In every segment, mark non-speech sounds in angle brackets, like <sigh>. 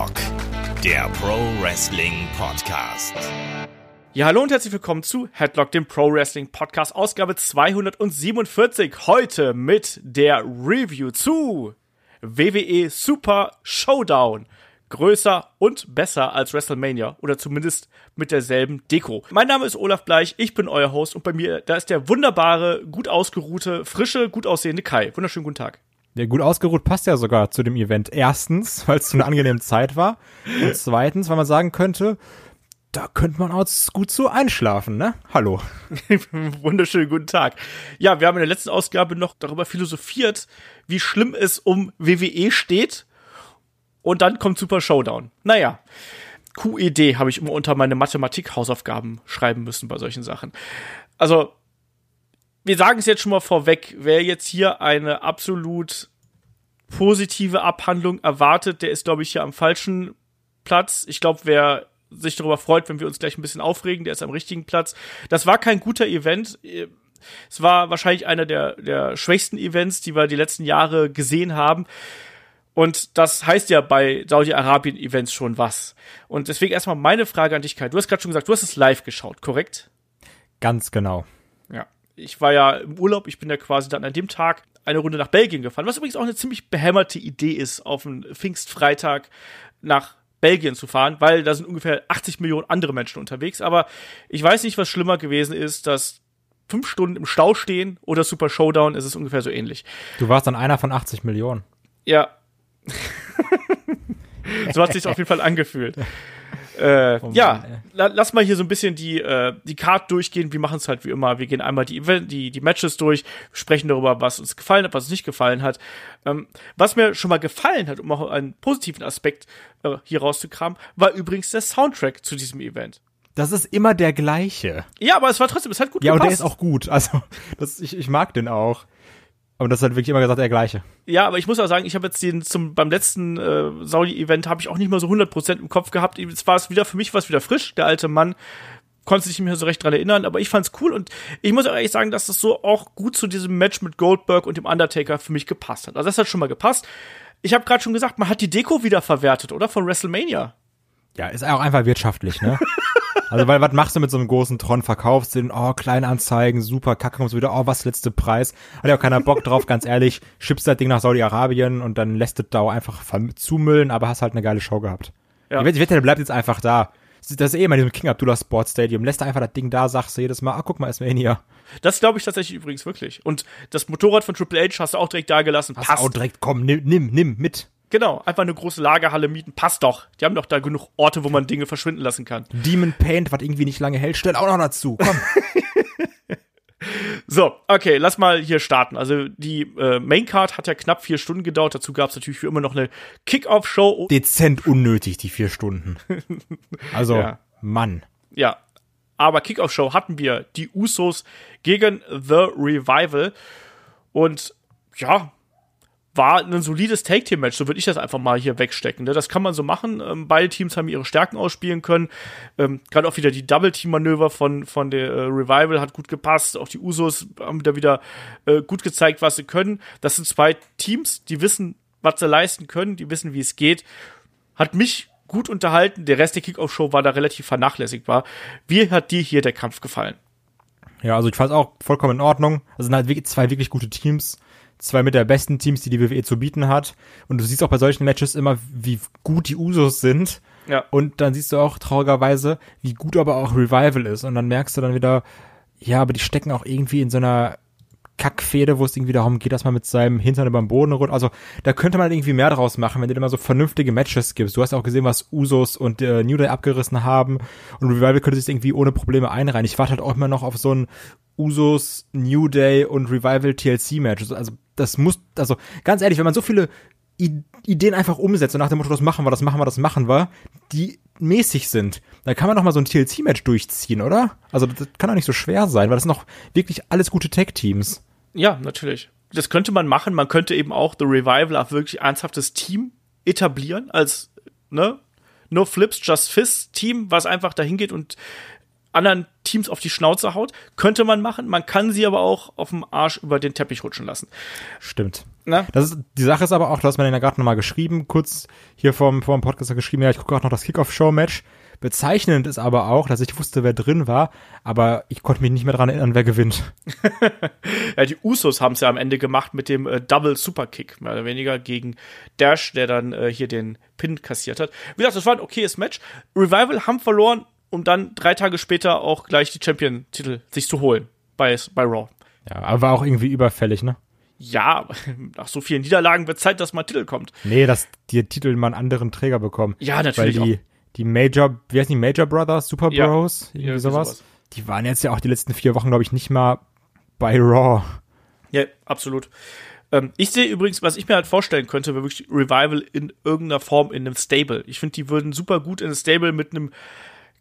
Headlock, der Pro Wrestling Podcast. Ja, hallo und herzlich willkommen zu Headlock, dem Pro Wrestling Podcast, Ausgabe 247. Heute mit der Review zu WWE Super Showdown. Größer und besser als WrestleMania oder zumindest mit derselben Deko. Mein Name ist Olaf Bleich, ich bin euer Host und bei mir, da ist der wunderbare, gut ausgeruhte, frische, gut aussehende Kai. Wunderschönen guten Tag. Der gut ausgeruht passt ja sogar zu dem Event. Erstens, <laughs> weil es zu einer angenehmen Zeit war. Und zweitens, weil man sagen könnte, da könnte man auch gut so einschlafen, ne? Hallo. <laughs> Wunderschönen guten Tag. Ja, wir haben in der letzten Ausgabe noch darüber philosophiert, wie schlimm es um WWE steht. Und dann kommt Super Showdown. Naja. QED habe ich immer unter meine Mathematik-Hausaufgaben schreiben müssen bei solchen Sachen. Also, wir sagen es jetzt schon mal vorweg, wer jetzt hier eine absolut positive Abhandlung erwartet, der ist, glaube ich, hier am falschen Platz. Ich glaube, wer sich darüber freut, wenn wir uns gleich ein bisschen aufregen, der ist am richtigen Platz. Das war kein guter Event. Es war wahrscheinlich einer der, der schwächsten Events, die wir die letzten Jahre gesehen haben. Und das heißt ja bei Saudi-Arabien-Events schon was. Und deswegen erstmal meine Frage an dich, Kai. Du hast gerade schon gesagt, du hast es live geschaut, korrekt? Ganz genau. Ja ich war ja im Urlaub, ich bin ja quasi dann an dem Tag eine Runde nach Belgien gefahren, was übrigens auch eine ziemlich behämmerte Idee ist, auf einen Pfingstfreitag nach Belgien zu fahren, weil da sind ungefähr 80 Millionen andere Menschen unterwegs. Aber ich weiß nicht, was schlimmer gewesen ist, dass fünf Stunden im Stau stehen oder Super Showdown, ist es ungefähr so ähnlich. Du warst dann einer von 80 Millionen. Ja. <laughs> so hat sich auf jeden Fall angefühlt. <laughs> Äh, oh ja, la lass mal hier so ein bisschen die, äh, die Card durchgehen. Wir machen es halt wie immer. Wir gehen einmal die, Event die, die Matches durch, sprechen darüber, was uns gefallen hat, was uns nicht gefallen hat. Ähm, was mir schon mal gefallen hat, um auch einen positiven Aspekt äh, hier rauszukramen, war übrigens der Soundtrack zu diesem Event. Das ist immer der gleiche. Ja, aber es war trotzdem, es hat gut ja, gepasst. Ja, und der ist auch gut. Also, das, ich, ich mag den auch. Aber das hat wirklich immer gesagt, der gleiche. Ja, aber ich muss auch sagen, ich habe jetzt den zum beim letzten äh, Saudi-Event habe ich auch nicht mal so 100% im Kopf gehabt. Jetzt war es wieder für mich was wieder frisch. Der alte Mann konnte sich nicht mehr so recht dran erinnern, aber ich fand's cool und ich muss auch ehrlich sagen, dass das so auch gut zu diesem Match mit Goldberg und dem Undertaker für mich gepasst hat. Also das hat schon mal gepasst. Ich habe gerade schon gesagt, man hat die Deko wieder verwertet, oder von WrestleMania. Ja, ist auch einfach wirtschaftlich, ne? <laughs> Also, weil was machst du mit so einem großen Tron? Verkaufst den, oh, Kleinanzeigen, super, kacke, kommst du wieder, oh, was letzte Preis? Hat ja auch keiner Bock drauf, ganz ehrlich. Schippst das Ding nach Saudi-Arabien und dann lässt es da einfach zumüllen, aber hast halt eine geile Show gehabt. Ja. Ich wette, der bleibt jetzt einfach da. Das ist eh immer in diesem King Abdullah Sports Stadium. Lässt einfach das Ding da, sagst du jedes Mal, ah, guck mal, ist hier. Das glaube ich tatsächlich übrigens wirklich. Und das Motorrad von Triple H hast du auch direkt da gelassen. Hast Passt. auch direkt, komm, nimm, nimm, nimm mit. Genau, einfach eine große Lagerhalle mieten, passt doch. Die haben doch da genug Orte, wo man Dinge verschwinden lassen kann. Demon Paint, was irgendwie nicht lange hält, stellt auch noch dazu. Komm. <laughs> so, okay, lass mal hier starten. Also die äh, Maincard hat ja knapp vier Stunden gedauert. Dazu gab es natürlich wie immer noch eine Kick-Off-Show. <laughs> Dezent unnötig, die vier Stunden. Also, ja. Mann. Ja, aber Kick-Off-Show hatten wir die Usos gegen The Revival. Und ja, war ein solides Take-Team-Match, so würde ich das einfach mal hier wegstecken. Ne? Das kann man so machen. Ähm, beide Teams haben ihre Stärken ausspielen können. Ähm, Gerade auch wieder die Double-Team-Manöver von, von der äh, Revival hat gut gepasst. Auch die Usos haben da wieder äh, gut gezeigt, was sie können. Das sind zwei Teams, die wissen, was sie leisten können, die wissen, wie es geht. Hat mich gut unterhalten. Der Rest der Kickoff-Show war da relativ vernachlässigbar. Wie hat dir hier der Kampf gefallen? Ja, also ich fand es auch vollkommen in Ordnung. Das sind halt zwei wirklich gute Teams zwei mit der besten Teams, die die WWE zu bieten hat. Und du siehst auch bei solchen Matches immer, wie gut die Usos sind. Ja. Und dann siehst du auch traurigerweise, wie gut aber auch Revival ist. Und dann merkst du dann wieder, ja, aber die stecken auch irgendwie in so einer Kackfehde, wo es irgendwie darum geht, dass man mit seinem Hintern über den Boden ruht. Also da könnte man irgendwie mehr draus machen, wenn du immer so vernünftige Matches gibst. Du hast auch gesehen, was Usos und äh, New Day abgerissen haben und Revival könnte sich irgendwie ohne Probleme einreihen. Ich warte halt auch immer noch auf so ein Usos, New Day und Revival TLC Match. Also das muss, also ganz ehrlich, wenn man so viele Ideen einfach umsetzt und nach dem Motto, das machen wir, das machen wir, das machen wir, die mäßig sind, dann kann man doch mal so ein TLC-Match durchziehen, oder? Also das kann doch nicht so schwer sein, weil das sind doch wirklich alles gute Tech-Teams. Ja, natürlich. Das könnte man machen. Man könnte eben auch The Revival auf wirklich ernsthaftes Team etablieren, als, ne, No Flips, Just Fist Team, was einfach dahin geht und anderen Teams auf die Schnauze haut. Könnte man machen. Man kann sie aber auch auf dem Arsch über den Teppich rutschen lassen. Stimmt. Na? Das ist, die Sache ist aber auch, du hast mir den ja gerade nochmal geschrieben, kurz hier vom, vom Podcast geschrieben, ja, ich gucke gerade noch das Kickoff-Show-Match. Bezeichnend ist aber auch, dass ich wusste, wer drin war, aber ich konnte mich nicht mehr dran erinnern, wer gewinnt. <laughs> ja, die Usos haben es ja am Ende gemacht mit dem äh, Double Superkick, mehr oder weniger gegen Dash, der dann äh, hier den Pin kassiert hat. Wie gesagt, das war ein okayes Match. Revival haben verloren, um dann drei Tage später auch gleich die Champion-Titel sich zu holen bei, bei Raw. Ja, aber war auch irgendwie überfällig, ne? Ja, <laughs> nach so vielen Niederlagen wird Zeit, dass mal Titel kommt. Nee, dass die Titel mal einen anderen Träger bekommen. Ja, natürlich. Weil die, auch. Die Major, wie heißen die Major Brothers, Super Bros, ja, irgendwie ja, sowas. sowas. Die waren jetzt ja auch die letzten vier Wochen, glaube ich, nicht mal bei Raw. Ja, absolut. Ähm, ich sehe übrigens, was ich mir halt vorstellen könnte, wäre wirklich Revival in irgendeiner Form in einem Stable. Ich finde, die würden super gut in ein Stable mit einem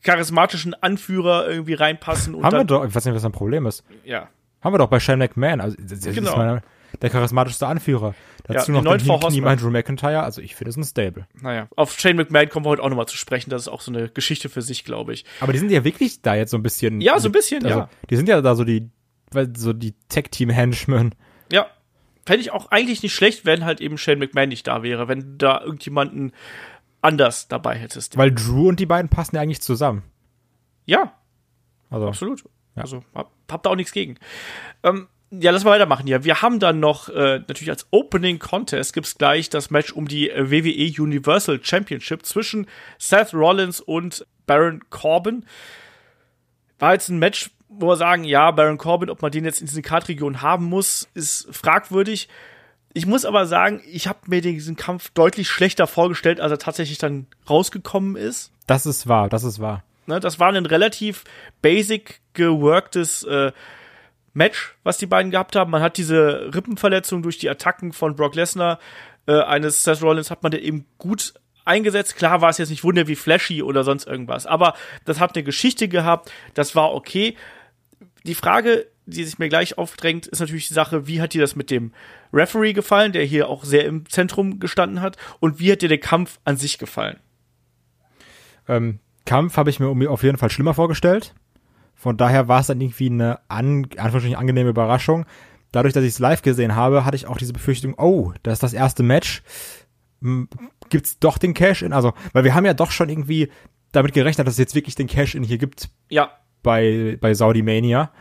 charismatischen Anführer irgendwie reinpassen. Und Haben wir doch, ich weiß nicht, was ein Problem ist. Ja. Haben wir doch bei Shane McMahon. Also, das genau. ist meine, der charismatischste Anführer. Dazu ja, noch den Hinknie Drew McIntyre. Also ich finde es ein Stable. Naja, auf Shane McMahon kommen wir heute auch nochmal zu sprechen. Das ist auch so eine Geschichte für sich, glaube ich. Aber die sind ja wirklich da jetzt so ein bisschen. Ja, so ein bisschen, also, ja. Die sind ja da so die, so die Tech-Team-Henchmen. Ja. Fände ich auch eigentlich nicht schlecht, wenn halt eben Shane McMahon nicht da wäre, wenn da irgendjemanden anders dabei hättest. Weil Drew und die beiden passen ja eigentlich zusammen. Ja. Also. Absolut. Ja. Also, hab, hab da auch nichts gegen. Ähm, ja, lass mal weitermachen hier. Wir haben dann noch äh, natürlich als Opening Contest gibt's gleich das Match um die äh, WWE Universal Championship zwischen Seth Rollins und Baron Corbin. War jetzt ein Match, wo wir sagen, ja, Baron Corbin, ob man den jetzt in diese Kartregion haben muss, ist fragwürdig. Ich muss aber sagen, ich habe mir diesen Kampf deutlich schlechter vorgestellt, als er tatsächlich dann rausgekommen ist. Das ist wahr, das ist wahr. Ne, das war ein relativ basic geworktes äh, Match, was die beiden gehabt haben. Man hat diese Rippenverletzung durch die Attacken von Brock Lesnar äh, eines Seth Rollins hat man da eben gut eingesetzt. Klar war es jetzt nicht wunder wie flashy oder sonst irgendwas, aber das hat eine Geschichte gehabt, das war okay. Die Frage, die sich mir gleich aufdrängt, ist natürlich die Sache, wie hat dir das mit dem Referee gefallen, der hier auch sehr im Zentrum gestanden hat, und wie hat dir der Kampf an sich gefallen? Ähm, Kampf habe ich mir auf jeden Fall schlimmer vorgestellt. Von daher war es dann irgendwie eine an, angenehme Überraschung. Dadurch, dass ich es live gesehen habe, hatte ich auch diese Befürchtung, oh, das ist das erste Match. Gibt's doch den Cash-In? Also, weil wir haben ja doch schon irgendwie damit gerechnet, dass es jetzt wirklich den Cash-In hier gibt. Ja. Bei, bei Saudi Mania.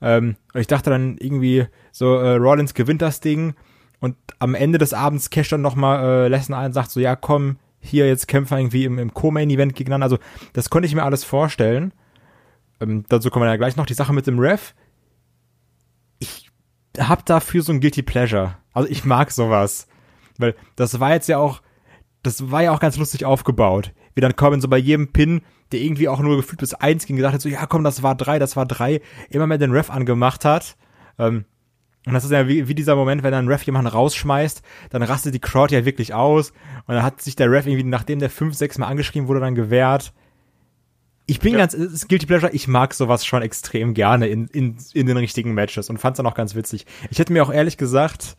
Ähm, und ich dachte dann irgendwie, so, äh, Rollins gewinnt das Ding und am Ende des Abends cash dann nochmal äh, Lesnar ein und sagt so, ja komm, hier jetzt kämpfen irgendwie im, im Co-Main-Event gegeneinander. Also, das konnte ich mir alles vorstellen ähm, dazu kommen wir ja gleich noch, die Sache mit dem Ref. Ich hab dafür so ein Guilty Pleasure. Also ich mag sowas. Weil das war jetzt ja auch, das war ja auch ganz lustig aufgebaut. Wie dann Corbin so bei jedem Pin, der irgendwie auch nur gefühlt bis eins ging, gesagt hat so, ja komm, das war drei, das war drei, immer mehr den Ref angemacht hat. Ähm, und das ist ja wie, wie dieser Moment, wenn ein Ref jemanden rausschmeißt, dann rastet die Crowd ja wirklich aus. Und dann hat sich der Ref irgendwie, nachdem der fünf, sechs Mal angeschrieben wurde, dann gewehrt. Ich bin ja. ganz, es ist Guilty Pleasure, ich mag sowas schon extrem gerne in, in, in den richtigen Matches und fand's dann auch ganz witzig. Ich hätte mir auch ehrlich gesagt,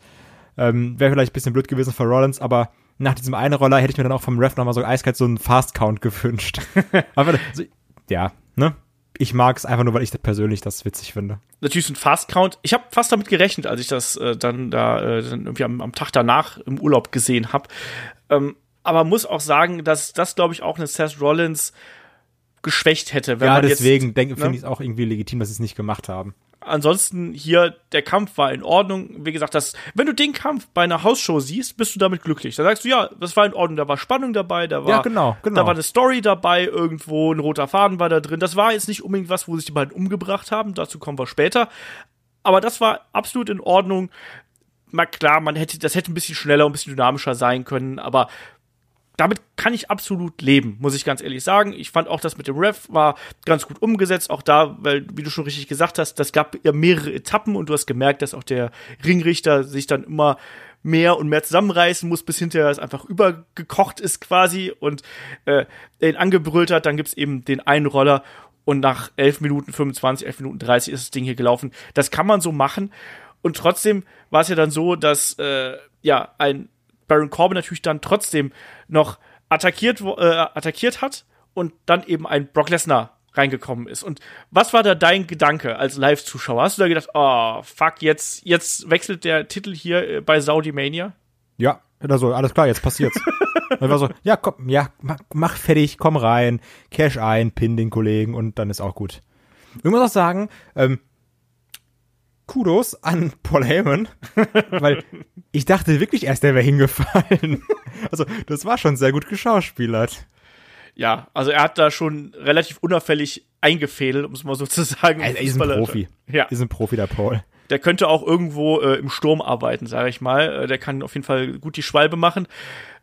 ähm, wäre vielleicht ein bisschen blöd gewesen für Rollins, aber nach diesem einen Roller hätte ich mir dann auch vom Ref nochmal so eiskalt so einen Fast Count gewünscht. <laughs> aber, also, ja, ne? Ich mag es einfach nur, weil ich das persönlich das witzig finde. Natürlich so ein Fast Count. Ich habe fast damit gerechnet, als ich das äh, dann da äh, dann irgendwie am, am Tag danach im Urlaub gesehen habe. Ähm, aber muss auch sagen, dass das, glaube ich, auch eine Seth Rollins geschwächt hätte. ja, deswegen ne? finde ich es auch irgendwie legitim, dass sie es nicht gemacht haben. Ansonsten hier, der Kampf war in Ordnung. Wie gesagt, das, wenn du den Kampf bei einer Hausshow siehst, bist du damit glücklich. Da sagst du, ja, das war in Ordnung, da war Spannung dabei, da war, ja, genau, genau. da war eine Story dabei, irgendwo ein roter Faden war da drin. Das war jetzt nicht unbedingt was, wo sich die beiden umgebracht haben, dazu kommen wir später. Aber das war absolut in Ordnung. Mal klar, man hätte, das hätte ein bisschen schneller und ein bisschen dynamischer sein können, aber damit kann ich absolut leben, muss ich ganz ehrlich sagen. Ich fand auch das mit dem Ref war ganz gut umgesetzt. Auch da, weil, wie du schon richtig gesagt hast, das gab ja mehrere Etappen und du hast gemerkt, dass auch der Ringrichter sich dann immer mehr und mehr zusammenreißen muss, bis hinterher es einfach übergekocht ist quasi und äh, ihn angebrüllt hat. Dann gibt's eben den einen Roller und nach 11 Minuten 25, 11 Minuten 30 ist das Ding hier gelaufen. Das kann man so machen. Und trotzdem war es ja dann so, dass äh, ja ein Baron Corbin natürlich dann trotzdem noch attackiert, äh, attackiert hat und dann eben ein Brock Lesnar reingekommen ist. Und was war da dein Gedanke als Live-Zuschauer? Hast du da gedacht, oh, fuck, jetzt, jetzt wechselt der Titel hier äh, bei Saudi Mania? Ja, also alles klar, jetzt passiert's. und <laughs> war so, ja, komm, ja, mach, mach, fertig, komm rein, cash ein, pin den Kollegen und dann ist auch gut. Ich muss auch sagen, ähm, Kudos an Paul Heyman, <laughs> weil ich dachte wirklich erst, der wäre hingefallen. <laughs> Also, das war schon sehr gut geschauspielert. Ja, also er hat da schon relativ unauffällig eingefädelt, um es mal so zu sagen. Er ist ein Profi. Ja. Ist ein Profi, der Paul. Der könnte auch irgendwo äh, im Sturm arbeiten, sage ich mal. Äh, der kann auf jeden Fall gut die Schwalbe machen.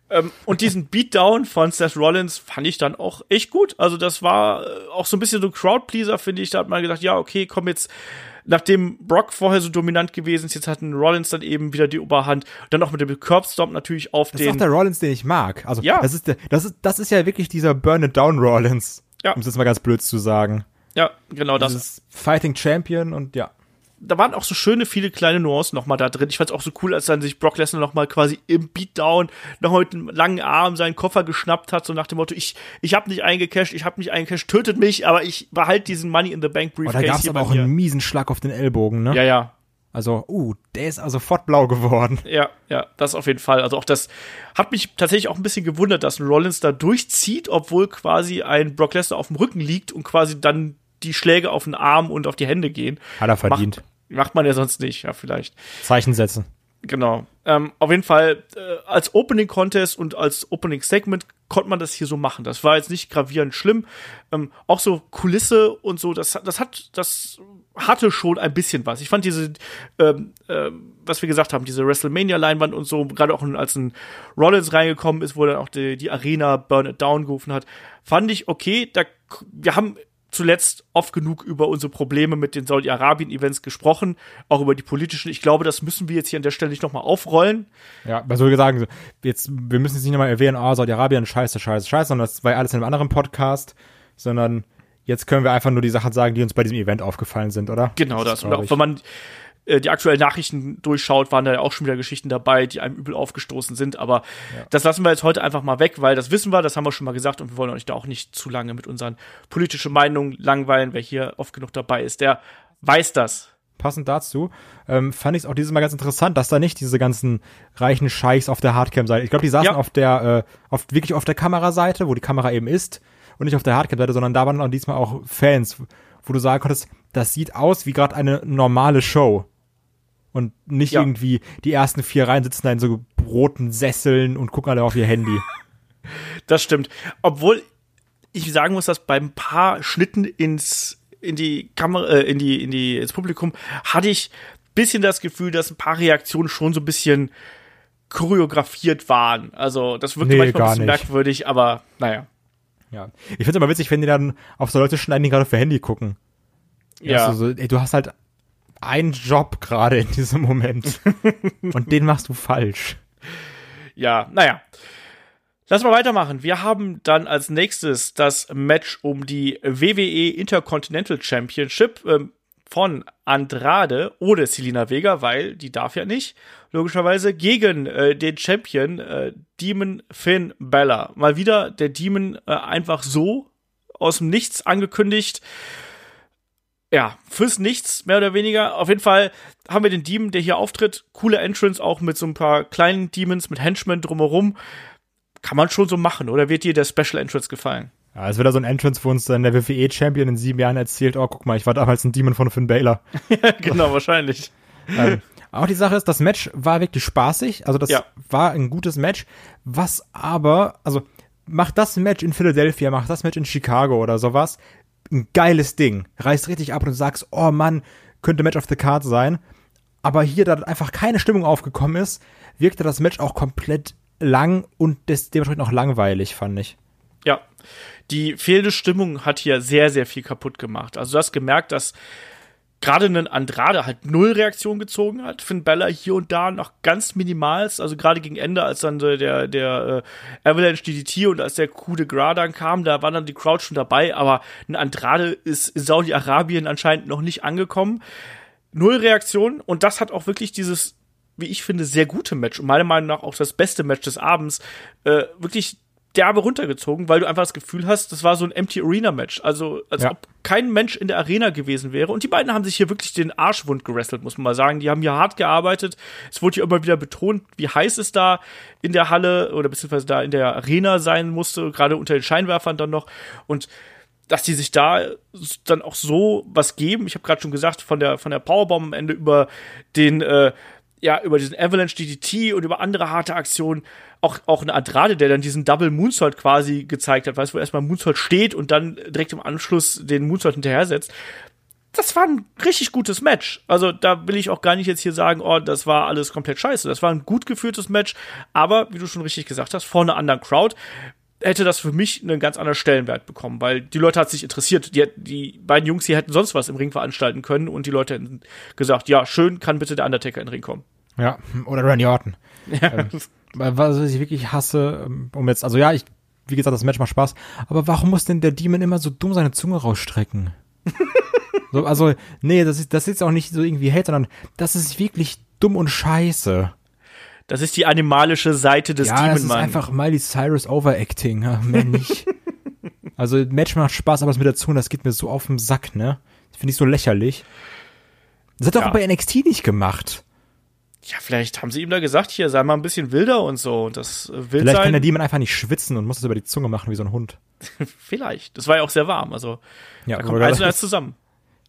Ähm, und diesen Beatdown von Seth Rollins fand ich dann auch echt gut. Also das war äh, auch so ein bisschen so Crowdpleaser, finde ich. Da hat man gedacht, ja, okay, komm jetzt nachdem Brock vorher so dominant gewesen ist, jetzt hatten Rollins dann eben wieder die Oberhand. Dann auch mit dem Curbstomp natürlich auf das den. Das ist auch der Rollins, den ich mag. Also, ja. das ist, der, das ist, das ist ja wirklich dieser Burn It Down Rollins. Ja. Um es jetzt mal ganz blöd zu sagen. Ja, genau das. das. Fighting Champion und ja da waren auch so schöne viele kleine Nuancen noch mal da drin. Ich fand es auch so cool, als dann sich Brock Lesnar noch mal quasi im Beatdown noch mit einem langen Arm seinen Koffer geschnappt hat, so nach dem Motto, ich, ich habe nicht eingecashed, ich habe nicht eingecashed, tötet mich, aber ich behalte diesen Money in the Bank Briefcase. Oh, da gab es aber auch einen miesen Schlag auf den Ellbogen, ne? Ja, ja. Also, uh, der ist also sofort blau geworden. Ja, ja, das auf jeden Fall. Also auch das hat mich tatsächlich auch ein bisschen gewundert, dass ein Rollins da durchzieht, obwohl quasi ein Brock Lesnar auf dem Rücken liegt und quasi dann die Schläge auf den Arm und auf die Hände gehen. Hat er verdient. Macht, Macht man ja sonst nicht, ja, vielleicht. Zeichen setzen. Genau. Ähm, auf jeden Fall, äh, als Opening Contest und als Opening Segment konnte man das hier so machen. Das war jetzt nicht gravierend schlimm. Ähm, auch so Kulisse und so, das, das hat, das hatte schon ein bisschen was. Ich fand diese, ähm, äh, was wir gesagt haben, diese WrestleMania-Leinwand und so, gerade auch als ein Rollins reingekommen ist, wo dann auch die, die Arena Burn It Down gerufen hat, fand ich okay. Da, wir haben zuletzt oft genug über unsere Probleme mit den Saudi-Arabien-Events gesprochen, auch über die politischen. Ich glaube, das müssen wir jetzt hier an der Stelle nicht nochmal aufrollen. Ja, was soll ich sagen, jetzt, wir müssen jetzt nicht nochmal erwähnen, ah, oh, Saudi-Arabien, scheiße, scheiße, scheiße, sondern das war ja alles in einem anderen Podcast, sondern jetzt können wir einfach nur die Sachen sagen, die uns bei diesem Event aufgefallen sind, oder? Genau das. das und auch wenn man äh, die aktuellen Nachrichten durchschaut, waren da ja auch schon wieder Geschichten dabei, die einem übel aufgestoßen sind. Aber ja. das lassen wir jetzt heute einfach mal weg, weil das wissen wir, das haben wir schon mal gesagt und wir wollen euch da auch nicht zu lange mit unseren politischen Meinungen langweilen. Wer hier oft genug dabei ist, der weiß das. Passend dazu ähm, fand ich es auch dieses Mal ganz interessant, dass da nicht diese ganzen reichen Scheichs auf der Hardcam-Seite. Ich glaube, die saßen ja. auf der, äh, auf, wirklich auf der Kameraseite, wo die Kamera eben ist, und nicht auf der Hardcam-Seite, sondern da waren auch diesmal auch Fans, wo du sagen konntest, das sieht aus wie gerade eine normale Show. Und nicht ja. irgendwie die ersten vier Reihen sitzen da in so roten Sesseln und gucken alle auf ihr Handy. <laughs> Das stimmt. Obwohl ich sagen muss, dass beim paar Schnitten ins in die Kamera, äh, in die in die ins Publikum hatte ich bisschen das Gefühl, dass ein paar Reaktionen schon so ein bisschen choreografiert waren. Also das wirkte nee, manchmal ein bisschen nicht. merkwürdig, aber naja. Ja. Ich finde es immer witzig, wenn die dann auf so Leute schneiden, die gerade für Handy gucken. Ja. Also, ey, du hast halt einen Job gerade in diesem Moment. <laughs> Und den machst du falsch. Ja, naja. Lass mal weitermachen. Wir haben dann als nächstes das Match um die WWE Intercontinental Championship ähm, von Andrade oder Selina Vega, weil die darf ja nicht, logischerweise, gegen äh, den Champion äh, Demon Finn Bella. Mal wieder der Demon äh, einfach so aus dem Nichts angekündigt ja, fürs Nichts, mehr oder weniger. Auf jeden Fall haben wir den Demon, der hier auftritt. Coole Entrance, auch mit so ein paar kleinen Demons, mit Henchmen drumherum. Kann man schon so machen, oder wird dir der Special Entrance gefallen? Ja, es wird da so ein Entrance, wo uns dann der WWE-Champion in sieben Jahren erzählt, oh, guck mal, ich war damals ein Demon von Finn Baylor. <laughs> ja, genau, wahrscheinlich. <laughs> ähm, auch die Sache ist, das Match war wirklich spaßig. Also das ja. war ein gutes Match. Was aber, also macht das Match in Philadelphia, macht das Match in Chicago oder sowas, ein geiles Ding. Reißt richtig ab und sagst, oh Mann, könnte Match of the Card sein. Aber hier, da einfach keine Stimmung aufgekommen ist, wirkte das Match auch komplett lang und dementsprechend auch langweilig, fand ich. Ja, die fehlende Stimmung hat hier sehr, sehr viel kaputt gemacht. Also du hast gemerkt, dass gerade einen Andrade halt null Reaktion gezogen hat. Finn Bella hier und da noch ganz minimalst, also gerade gegen Ende, als dann der, der äh, Avalanche DDT und als der Coup de Gras dann kam, da war dann die Crowd schon dabei, aber ein Andrade ist in Saudi-Arabien anscheinend noch nicht angekommen. Null Reaktion und das hat auch wirklich dieses, wie ich finde, sehr gute Match und meiner Meinung nach auch das beste Match des Abends, äh, wirklich derbe runtergezogen, weil du einfach das Gefühl hast, das war so ein Empty Arena Match. Also, als ja. ob kein Mensch in der Arena gewesen wäre. Und die beiden haben sich hier wirklich den Arschwund gerestelt, muss man mal sagen. Die haben hier hart gearbeitet. Es wurde hier immer wieder betont, wie heiß es da in der Halle oder beziehungsweise da in der Arena sein musste, gerade unter den Scheinwerfern dann noch. Und dass die sich da dann auch so was geben. Ich habe gerade schon gesagt, von der von der Powerbomb am Ende über den äh, ja, über diesen Avalanche DDT und über andere harte Aktionen, auch, auch ein Andrade, der dann diesen Double Moonsault quasi gezeigt hat, weißt du, wo erstmal Moonsault steht und dann direkt im Anschluss den Moonsault hinterher setzt. Das war ein richtig gutes Match. Also da will ich auch gar nicht jetzt hier sagen, oh, das war alles komplett scheiße. Das war ein gut geführtes Match, aber wie du schon richtig gesagt hast, vor einer anderen Crowd hätte das für mich einen ganz anderen Stellenwert bekommen, weil die Leute hat sich interessiert. Die, die beiden Jungs hier hätten sonst was im Ring veranstalten können und die Leute hätten gesagt, ja, schön, kann bitte der Undertaker in den Ring kommen. Ja, oder Randy Orton. <laughs> Ja. Ähm, was ich wirklich hasse, ähm, um jetzt, also ja, ich, wie gesagt, das Match macht Spaß, aber warum muss denn der Demon immer so dumm seine Zunge rausstrecken? <laughs> so, also, nee, das ist, das ist jetzt auch nicht so irgendwie Hate, sondern das ist wirklich dumm und scheiße. Das ist die animalische Seite des ja, Demon, das ist einfach Miley Cyrus Overacting, mehr nicht. <laughs> also, Match macht Spaß, aber das mit der Zunge, das geht mir so auf den Sack, ne? Finde ich so lächerlich. Das hat er ja. auch bei NXT nicht gemacht. Ja, vielleicht haben sie ihm da gesagt, hier, sei mal ein bisschen wilder und so. Und das äh, Vielleicht sein. kann der Demon einfach nicht schwitzen und muss es über die Zunge machen wie so ein Hund. <laughs> vielleicht. Das war ja auch sehr warm. Also, ja, da kommt eins und <laughs> eins zusammen.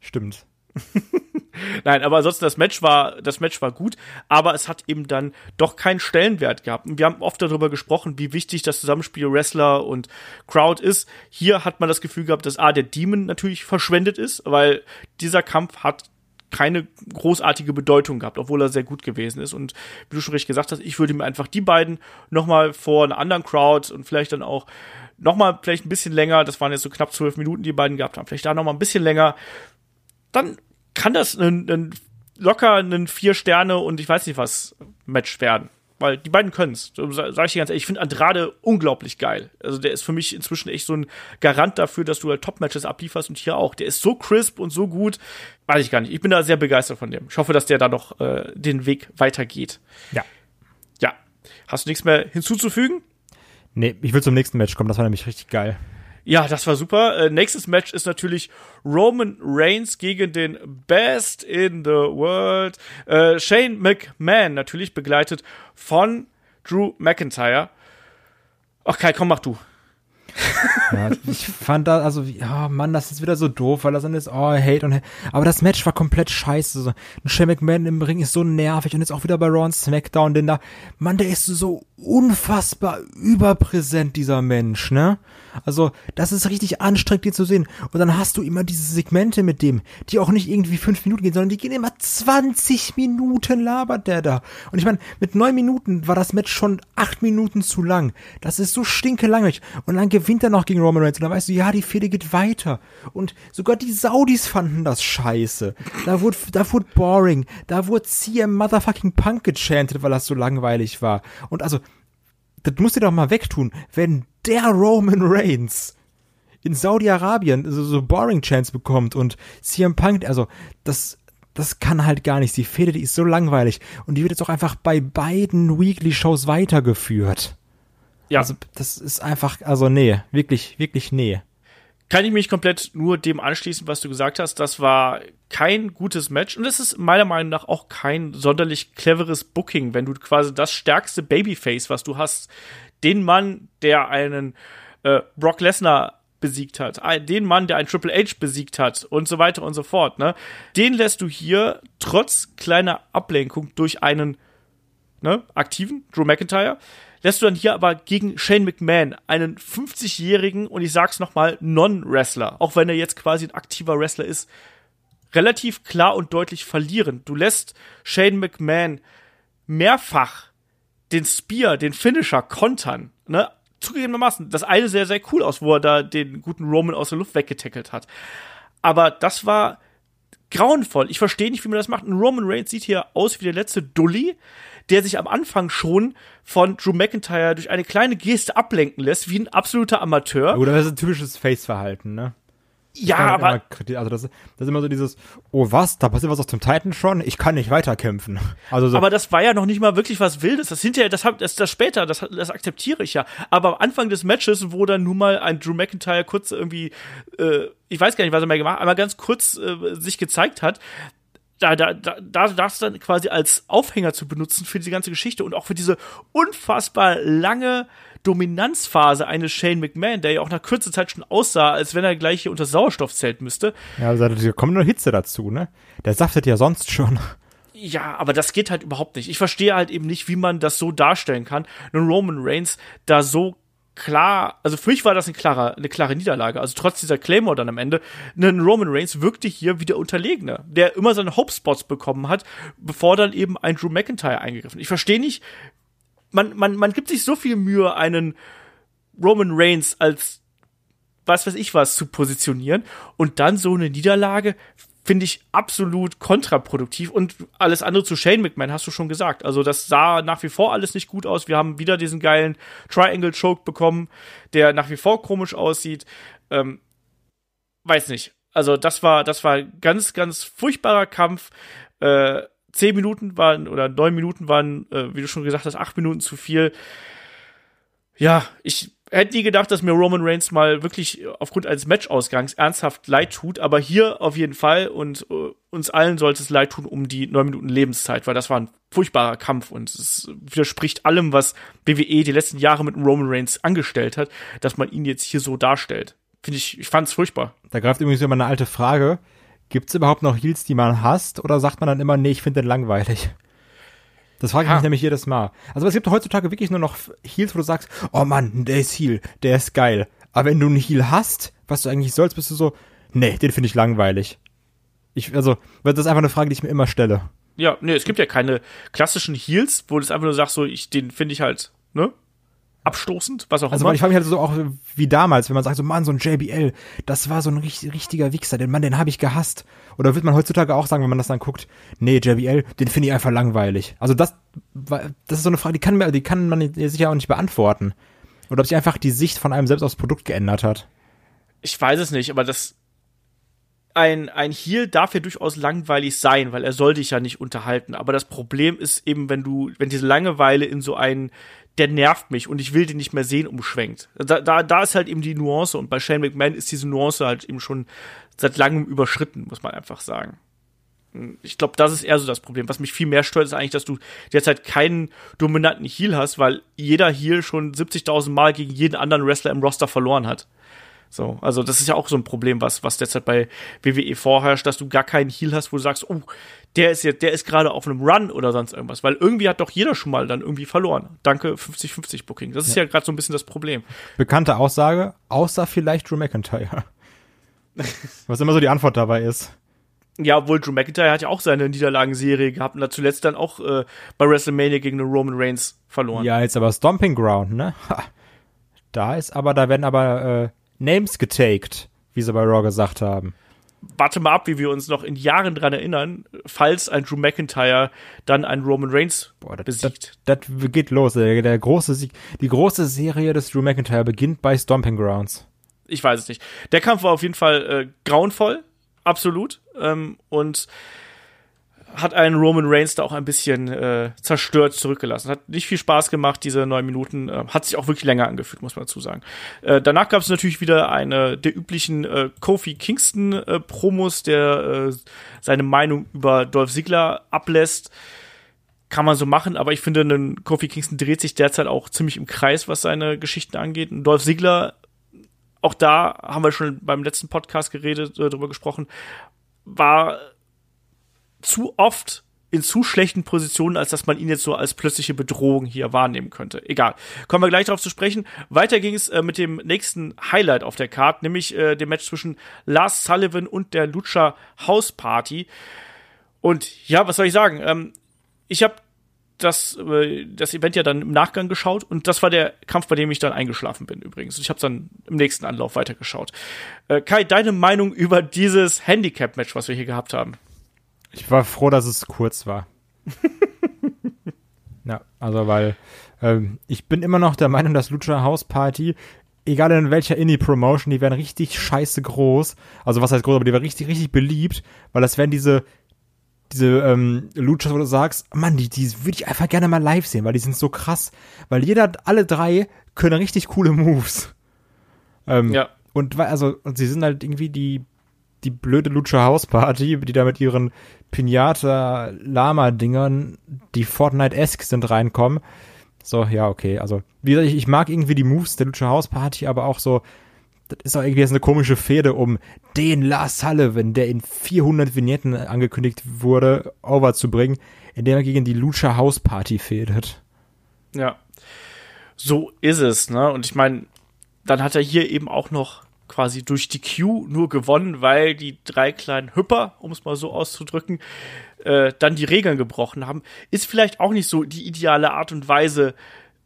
Stimmt. <laughs> Nein, aber ansonsten das Match war, das Match war gut, aber es hat eben dann doch keinen Stellenwert gehabt. Und wir haben oft darüber gesprochen, wie wichtig das Zusammenspiel Wrestler und Crowd ist. Hier hat man das Gefühl gehabt, dass A, der Demon natürlich verschwendet ist, weil dieser Kampf hat keine großartige Bedeutung gehabt, obwohl er sehr gut gewesen ist. Und wie du schon richtig gesagt hast, ich würde mir einfach die beiden nochmal vor einer anderen Crowd und vielleicht dann auch nochmal vielleicht ein bisschen länger, das waren jetzt so knapp zwölf Minuten, die beiden gehabt haben, vielleicht da nochmal ein bisschen länger, dann kann das ein, ein locker ein vier Sterne und ich weiß nicht was Match werden. Weil die beiden können es. Sag ich dir ganz ehrlich, ich finde Andrade unglaublich geil. Also der ist für mich inzwischen echt so ein Garant dafür, dass du halt Top-Matches ablieferst und hier auch. Der ist so crisp und so gut. Weiß ich gar nicht. Ich bin da sehr begeistert von dem. Ich hoffe, dass der da noch äh, den Weg weitergeht. Ja. Ja. Hast du nichts mehr hinzuzufügen? Nee, ich will zum nächsten Match kommen. Das war nämlich richtig geil. Ja, das war super. Äh, nächstes Match ist natürlich Roman Reigns gegen den Best in the World. Äh, Shane McMahon, natürlich begleitet von Drew McIntyre. Ach Kai, komm, mach du. Ja, ich fand da, also, ja, Mann, das ist wieder so doof, weil das dann ist, oh, Hate und Hate. Aber das Match war komplett scheiße. So. Ein Shane McMahon im Ring ist so nervig und jetzt auch wieder bei Raw und SmackDown, denn da, Mann, der ist so unfassbar überpräsent, dieser Mensch, ne? Also, das ist richtig anstrengend, den zu sehen. Und dann hast du immer diese Segmente mit dem, die auch nicht irgendwie fünf Minuten gehen, sondern die gehen immer 20 Minuten labert der da. Und ich meine, mit neun Minuten war das Match schon acht Minuten zu lang. Das ist so stinke langweilig. Und dann gewinnt er noch gegen Roman Reigns. Und dann weißt du, ja, die Fehde geht weiter. Und sogar die Saudis fanden das scheiße. Da wurde, da wurde boring. Da wurde CM Motherfucking Punk gechantet, weil das so langweilig war. Und also, das musst du doch mal wegtun, wenn der Roman Reigns in Saudi-Arabien so, so Boring Chance bekommt und CM Punk, also das, das kann halt gar nicht. Die Fehde, die ist so langweilig und die wird jetzt auch einfach bei beiden Weekly-Shows weitergeführt. Ja. Also das ist einfach, also nee, wirklich, wirklich nee kann ich mich komplett nur dem anschließen, was du gesagt hast. Das war kein gutes Match und es ist meiner Meinung nach auch kein sonderlich cleveres Booking, wenn du quasi das stärkste Babyface, was du hast, den Mann, der einen äh, Brock Lesnar besiegt hat, den Mann, der einen Triple H besiegt hat und so weiter und so fort, ne? Den lässt du hier trotz kleiner Ablenkung durch einen ne, aktiven Drew McIntyre lässt du dann hier aber gegen Shane McMahon, einen 50-jährigen, und ich sag's nochmal, Non-Wrestler, auch wenn er jetzt quasi ein aktiver Wrestler ist, relativ klar und deutlich verlieren. Du lässt Shane McMahon mehrfach den Spear, den Finisher kontern, ne? Zugegebenermaßen, das eine sehr, sehr cool aus, wo er da den guten Roman aus der Luft weggetackelt hat. Aber das war grauenvoll. Ich verstehe nicht, wie man das macht. Ein Roman Reigns sieht hier aus wie der letzte Dully, der sich am Anfang schon von Drew McIntyre durch eine kleine Geste ablenken lässt, wie ein absoluter Amateur. Oder das ist ein typisches Face-Verhalten, ne? Ja, aber. also das, das ist immer so dieses, oh was, da passiert was aus dem Titan schon? Ich kann nicht weiterkämpfen. <laughs> Also so. Aber das war ja noch nicht mal wirklich was Wildes. Das hinterher, das, das, das später, das, das akzeptiere ich ja. Aber am Anfang des Matches, wo dann nun mal ein Drew McIntyre kurz irgendwie, äh, ich weiß gar nicht, was er mehr gemacht hat, aber ganz kurz äh, sich gezeigt hat, da, da, da, da das dann quasi als Aufhänger zu benutzen für diese ganze Geschichte und auch für diese unfassbar lange Dominanzphase eines Shane McMahon, der ja auch nach kurzer Zeit schon aussah, als wenn er gleich hier unter Sauerstoff zählt müsste. Ja, also da kommt nur Hitze dazu, ne? Der saftet ja sonst schon. Ja, aber das geht halt überhaupt nicht. Ich verstehe halt eben nicht, wie man das so darstellen kann. Nun Roman Reigns da so klar, also für mich war das eine klare, eine klare Niederlage. Also trotz dieser Claymore dann am Ende, ein Roman Reigns wirkte hier wie der Unterlegene, der immer seine Hope-Spots bekommen hat, bevor dann eben ein Drew McIntyre eingegriffen. Ich verstehe nicht, man, man, man gibt sich so viel Mühe, einen Roman Reigns als was weiß ich was zu positionieren und dann so eine Niederlage finde ich absolut kontraproduktiv und alles andere zu Shane McMahon hast du schon gesagt. Also das sah nach wie vor alles nicht gut aus. Wir haben wieder diesen geilen Triangle Choke bekommen, der nach wie vor komisch aussieht. Ähm, weiß nicht. Also das war das war ganz ganz furchtbarer Kampf. Äh, zehn Minuten waren oder neun Minuten waren, äh, wie du schon gesagt hast, acht Minuten zu viel. Ja, ich hätte nie gedacht, dass mir Roman Reigns mal wirklich aufgrund eines Matchausgangs ernsthaft leid tut, aber hier auf jeden Fall und uh, uns allen sollte es leid tun um die neun Minuten Lebenszeit, weil das war ein furchtbarer Kampf und es widerspricht allem, was WWE die letzten Jahre mit Roman Reigns angestellt hat, dass man ihn jetzt hier so darstellt. Finde ich, ich fand es furchtbar. Da greift übrigens immer eine alte Frage. Gibt es überhaupt noch Heels, die man hasst, oder sagt man dann immer, nee, ich finde den langweilig? Das frage ich mich nämlich jedes Mal. Also es gibt heutzutage wirklich nur noch Heels, wo du sagst, oh Mann, der ist Heal, der ist geil. Aber wenn du einen Heal hast, was du eigentlich sollst, bist du so, nee, den finde ich langweilig. Ich, also, das ist einfach eine Frage, die ich mir immer stelle. Ja, nee, es gibt ja keine klassischen Heals, wo du es einfach nur sagst, so, ich, den finde ich halt, ne? Abstoßend, was auch also, immer. Also ich frage mich halt so auch wie damals, wenn man sagt so, Mann, so ein JBL, das war so ein richtig, richtiger Wichser, den Mann, den habe ich gehasst. Oder wird man heutzutage auch sagen, wenn man das dann guckt, nee, JBL, den finde ich einfach langweilig. Also das, das ist so eine Frage, die kann, die kann man sicher auch nicht beantworten. Oder ob sich einfach die Sicht von einem selbst aufs Produkt geändert hat. Ich weiß es nicht, aber das, ein, ein Heal darf ja durchaus langweilig sein, weil er soll dich ja nicht unterhalten. Aber das Problem ist eben, wenn du, wenn diese Langeweile in so einen der nervt mich und ich will den nicht mehr sehen, umschwenkt. Da, da, da ist halt eben die Nuance und bei Shane McMahon ist diese Nuance halt eben schon seit langem überschritten, muss man einfach sagen. Ich glaube, das ist eher so das Problem. Was mich viel mehr stört, ist eigentlich, dass du derzeit keinen dominanten Heal hast, weil jeder Heal schon 70.000 Mal gegen jeden anderen Wrestler im Roster verloren hat. So, also das ist ja auch so ein Problem, was, was derzeit bei WWE vorherrscht, dass du gar keinen Heal hast, wo du sagst, oh, der ist jetzt, der ist gerade auf einem Run oder sonst irgendwas, weil irgendwie hat doch jeder schon mal dann irgendwie verloren. Danke 50-50 Booking. Das ist ja, ja gerade so ein bisschen das Problem. Bekannte Aussage, außer vielleicht Drew McIntyre. <laughs> was immer so die Antwort dabei ist. Ja, obwohl Drew McIntyre hat ja auch seine Niederlagenserie gehabt und hat zuletzt dann auch äh, bei WrestleMania gegen den Roman Reigns verloren. Ja, jetzt aber Stomping Ground, ne? Ha. Da ist aber, da werden aber äh, Names getaked, wie sie bei Raw gesagt haben. Warte mal ab, wie wir uns noch in Jahren dran erinnern, falls ein Drew McIntyre dann einen Roman Reigns Boah, das, besiegt. Das, das geht los. Der, der, große Sieg, die große Serie des Drew McIntyre beginnt bei Stomping Grounds. Ich weiß es nicht. Der Kampf war auf jeden Fall äh, grauenvoll, absolut. Ähm, und hat einen Roman Reigns da auch ein bisschen äh, zerstört zurückgelassen. Hat nicht viel Spaß gemacht, diese neun Minuten. Äh, hat sich auch wirklich länger angefühlt, muss man dazu sagen. Äh, danach gab es natürlich wieder eine der üblichen äh, Kofi Kingston äh, Promos, der äh, seine Meinung über Dolph Ziggler ablässt. Kann man so machen, aber ich finde, ein Kofi Kingston dreht sich derzeit auch ziemlich im Kreis, was seine Geschichten angeht. Und Dolph Ziggler, auch da haben wir schon beim letzten Podcast geredet, äh, drüber gesprochen, war zu oft in zu schlechten Positionen, als dass man ihn jetzt so als plötzliche Bedrohung hier wahrnehmen könnte. Egal. Kommen wir gleich darauf zu sprechen. Weiter ging es äh, mit dem nächsten Highlight auf der Card, nämlich äh, dem Match zwischen Lars Sullivan und der Lucha House Party. Und ja, was soll ich sagen? Ähm, ich habe das, äh, das Event ja dann im Nachgang geschaut und das war der Kampf, bei dem ich dann eingeschlafen bin übrigens. Ich habe dann im nächsten Anlauf weitergeschaut. Äh, Kai, deine Meinung über dieses Handicap-Match, was wir hier gehabt haben? Ich war froh, dass es kurz war. <laughs> ja, also weil ähm, ich bin immer noch der Meinung, dass Lucha House Party egal in welcher Indie-Promotion, die werden richtig scheiße groß. Also was heißt groß, aber die werden richtig, richtig beliebt, weil das werden diese, diese ähm, Luchas, wo du sagst, Mann, die, die würde ich einfach gerne mal live sehen, weil die sind so krass. Weil jeder, alle drei können richtig coole Moves. Ähm, ja. Und also, und sie sind halt irgendwie die, die blöde Lucha House Party, die da mit ihren Pinata Lama Dingern, die Fortnite-esque sind, reinkommen. So, ja, okay. Also, wie gesagt, ich, ich mag irgendwie die Moves der Lucha House Party, aber auch so, das ist auch irgendwie jetzt eine komische Fehde um den Lars Sullivan, der in 400 Vignetten angekündigt wurde, overzubringen, indem er gegen die Lucha House Party fädet. Ja. So ist es, ne? Und ich meine, dann hat er hier eben auch noch quasi durch die Q nur gewonnen, weil die drei kleinen Hüpper, um es mal so auszudrücken, äh, dann die Regeln gebrochen haben, ist vielleicht auch nicht so die ideale Art und Weise,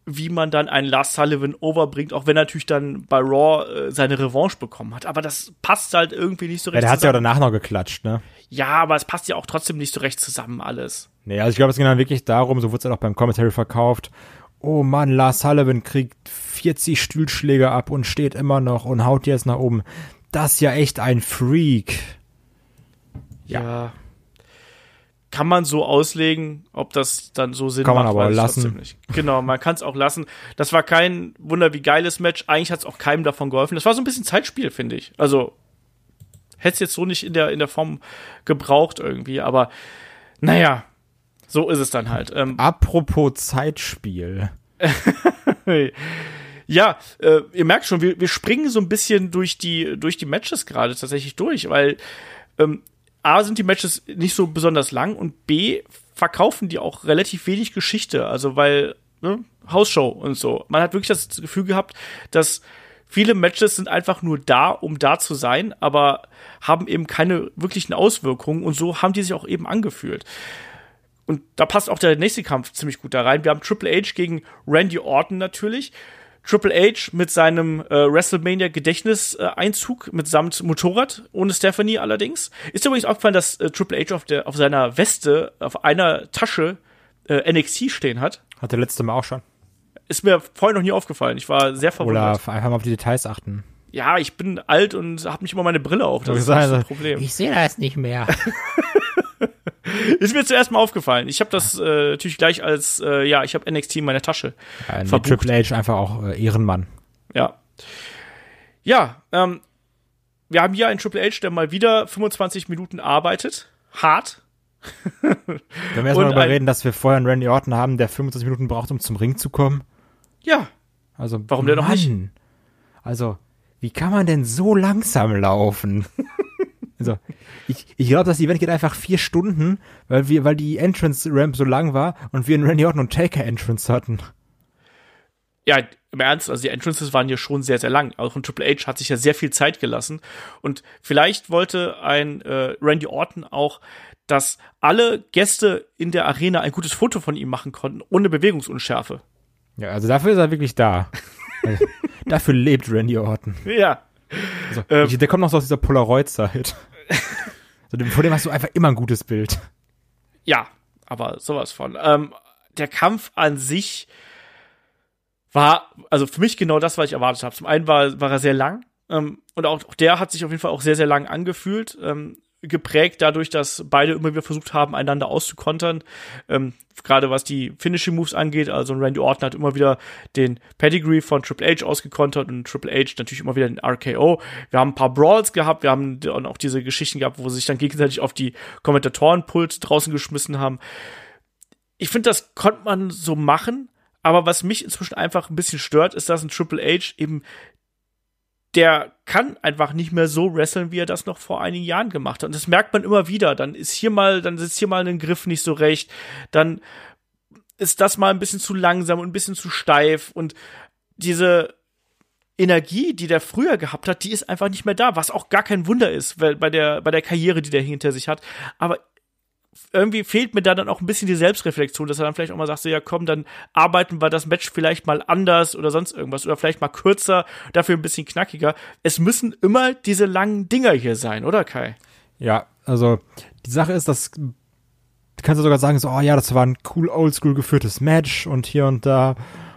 wie man dann einen Lars Sullivan overbringt, auch wenn er natürlich dann bei Raw äh, seine Revanche bekommen hat. Aber das passt halt irgendwie nicht so recht. Ja, der hat ja danach noch geklatscht, ne? Ja, aber es passt ja auch trotzdem nicht so recht zusammen alles. Nee, also ich glaube, es ging dann wirklich darum, so wurde es dann auch beim Commentary verkauft. Oh Mann, Lars Sullivan kriegt 40 Stühlschläge ab und steht immer noch und haut jetzt nach oben. Das ist ja echt ein Freak. Ja. ja kann man so auslegen, ob das dann so Sinn kann macht. Kann man aber lassen. Genau, man kann es auch lassen. Das war kein Wunder wie geiles Match. Eigentlich hat es auch keinem davon geholfen. Das war so ein bisschen Zeitspiel, finde ich. Also hätte es jetzt so nicht in der, in der Form gebraucht irgendwie, aber naja, so ist es dann halt. Ähm, Apropos Zeitspiel. <laughs> ja, äh, ihr merkt schon, wir, wir springen so ein bisschen durch die, durch die Matches gerade tatsächlich durch, weil ähm, A sind die Matches nicht so besonders lang und B verkaufen die auch relativ wenig Geschichte. Also weil, ne, Hausshow und so. Man hat wirklich das Gefühl gehabt, dass viele Matches sind einfach nur da, um da zu sein, aber haben eben keine wirklichen Auswirkungen und so haben die sich auch eben angefühlt. Und da passt auch der nächste Kampf ziemlich gut da rein. Wir haben Triple H gegen Randy Orton natürlich. Triple H mit seinem äh, WrestleMania Gedächtniseinzug äh, mitsamt Motorrad, ohne Stephanie allerdings. Ist übrigens aufgefallen, dass äh, Triple H auf, der, auf seiner Weste, auf einer Tasche äh, NXT stehen hat. Hat der letzte Mal auch schon. Ist mir vorhin noch nie aufgefallen. Ich war sehr verwundert. Oder einfach mal auf die Details achten. Ja, ich bin alt und habe nicht immer meine Brille auf. Das ist das Problem. Ich sehe das nicht mehr. <laughs> <laughs> ist mir zuerst mal aufgefallen. Ich habe das äh, natürlich gleich als, äh, ja, ich habe NXT in meiner Tasche. Ja, Triple H einfach auch äh, Ehrenmann. Ja. Ja, ähm, wir haben hier einen Triple H, der mal wieder 25 Minuten arbeitet. Hart. <laughs> Können wir erstmal darüber reden, dass wir vorher einen Randy Orton haben, der 25 Minuten braucht, um zum Ring zu kommen? Ja. Also, warum Mann. der noch nicht? Also, wie kann man denn so langsam laufen? <laughs> Also, ich, ich glaube, das Event geht einfach vier Stunden, weil wir, weil die Entrance-Ramp so lang war und wir einen Randy Orton und Taker Entrance hatten. Ja, im Ernst, also die Entrances waren ja schon sehr, sehr lang. Auch von Triple H hat sich ja sehr viel Zeit gelassen. Und vielleicht wollte ein äh, Randy Orton auch, dass alle Gäste in der Arena ein gutes Foto von ihm machen konnten, ohne Bewegungsunschärfe. Ja, also dafür ist er wirklich da. <laughs> also, dafür lebt Randy Orton. Ja. Also, ähm, der kommt noch so aus dieser Polaroid-Zeit. So, vor dem hast du einfach immer ein gutes Bild. Ja, aber sowas von. Ähm, der Kampf an sich war, also für mich genau das, was ich erwartet habe. Zum einen war, war er sehr lang ähm, und auch, auch der hat sich auf jeden Fall auch sehr, sehr lang angefühlt. Ähm, geprägt dadurch, dass beide immer wieder versucht haben, einander auszukontern. Ähm, Gerade was die Finishing Moves angeht. Also Randy Orton hat immer wieder den Pedigree von Triple H ausgekontert und Triple H natürlich immer wieder den RKO. Wir haben ein paar Brawls gehabt. Wir haben auch diese Geschichten gehabt, wo sie sich dann gegenseitig auf die Kommentatorenpult draußen geschmissen haben. Ich finde, das konnte man so machen. Aber was mich inzwischen einfach ein bisschen stört, ist, dass ein Triple H eben der kann einfach nicht mehr so wresteln, wie er das noch vor einigen Jahren gemacht hat. Und das merkt man immer wieder. Dann ist hier mal, dann sitzt hier mal ein Griff nicht so recht. Dann ist das mal ein bisschen zu langsam und ein bisschen zu steif. Und diese Energie, die der früher gehabt hat, die ist einfach nicht mehr da, was auch gar kein Wunder ist, weil bei der, bei der Karriere, die der hinter sich hat. Aber irgendwie fehlt mir da dann auch ein bisschen die Selbstreflexion, dass er dann vielleicht auch mal sagt, so, ja komm, dann arbeiten wir das Match vielleicht mal anders oder sonst irgendwas oder vielleicht mal kürzer, dafür ein bisschen knackiger. Es müssen immer diese langen Dinger hier sein, oder Kai? Ja, also die Sache ist, dass du kannst sogar sagen, so, oh ja, das war ein cool oldschool geführtes Match und hier und da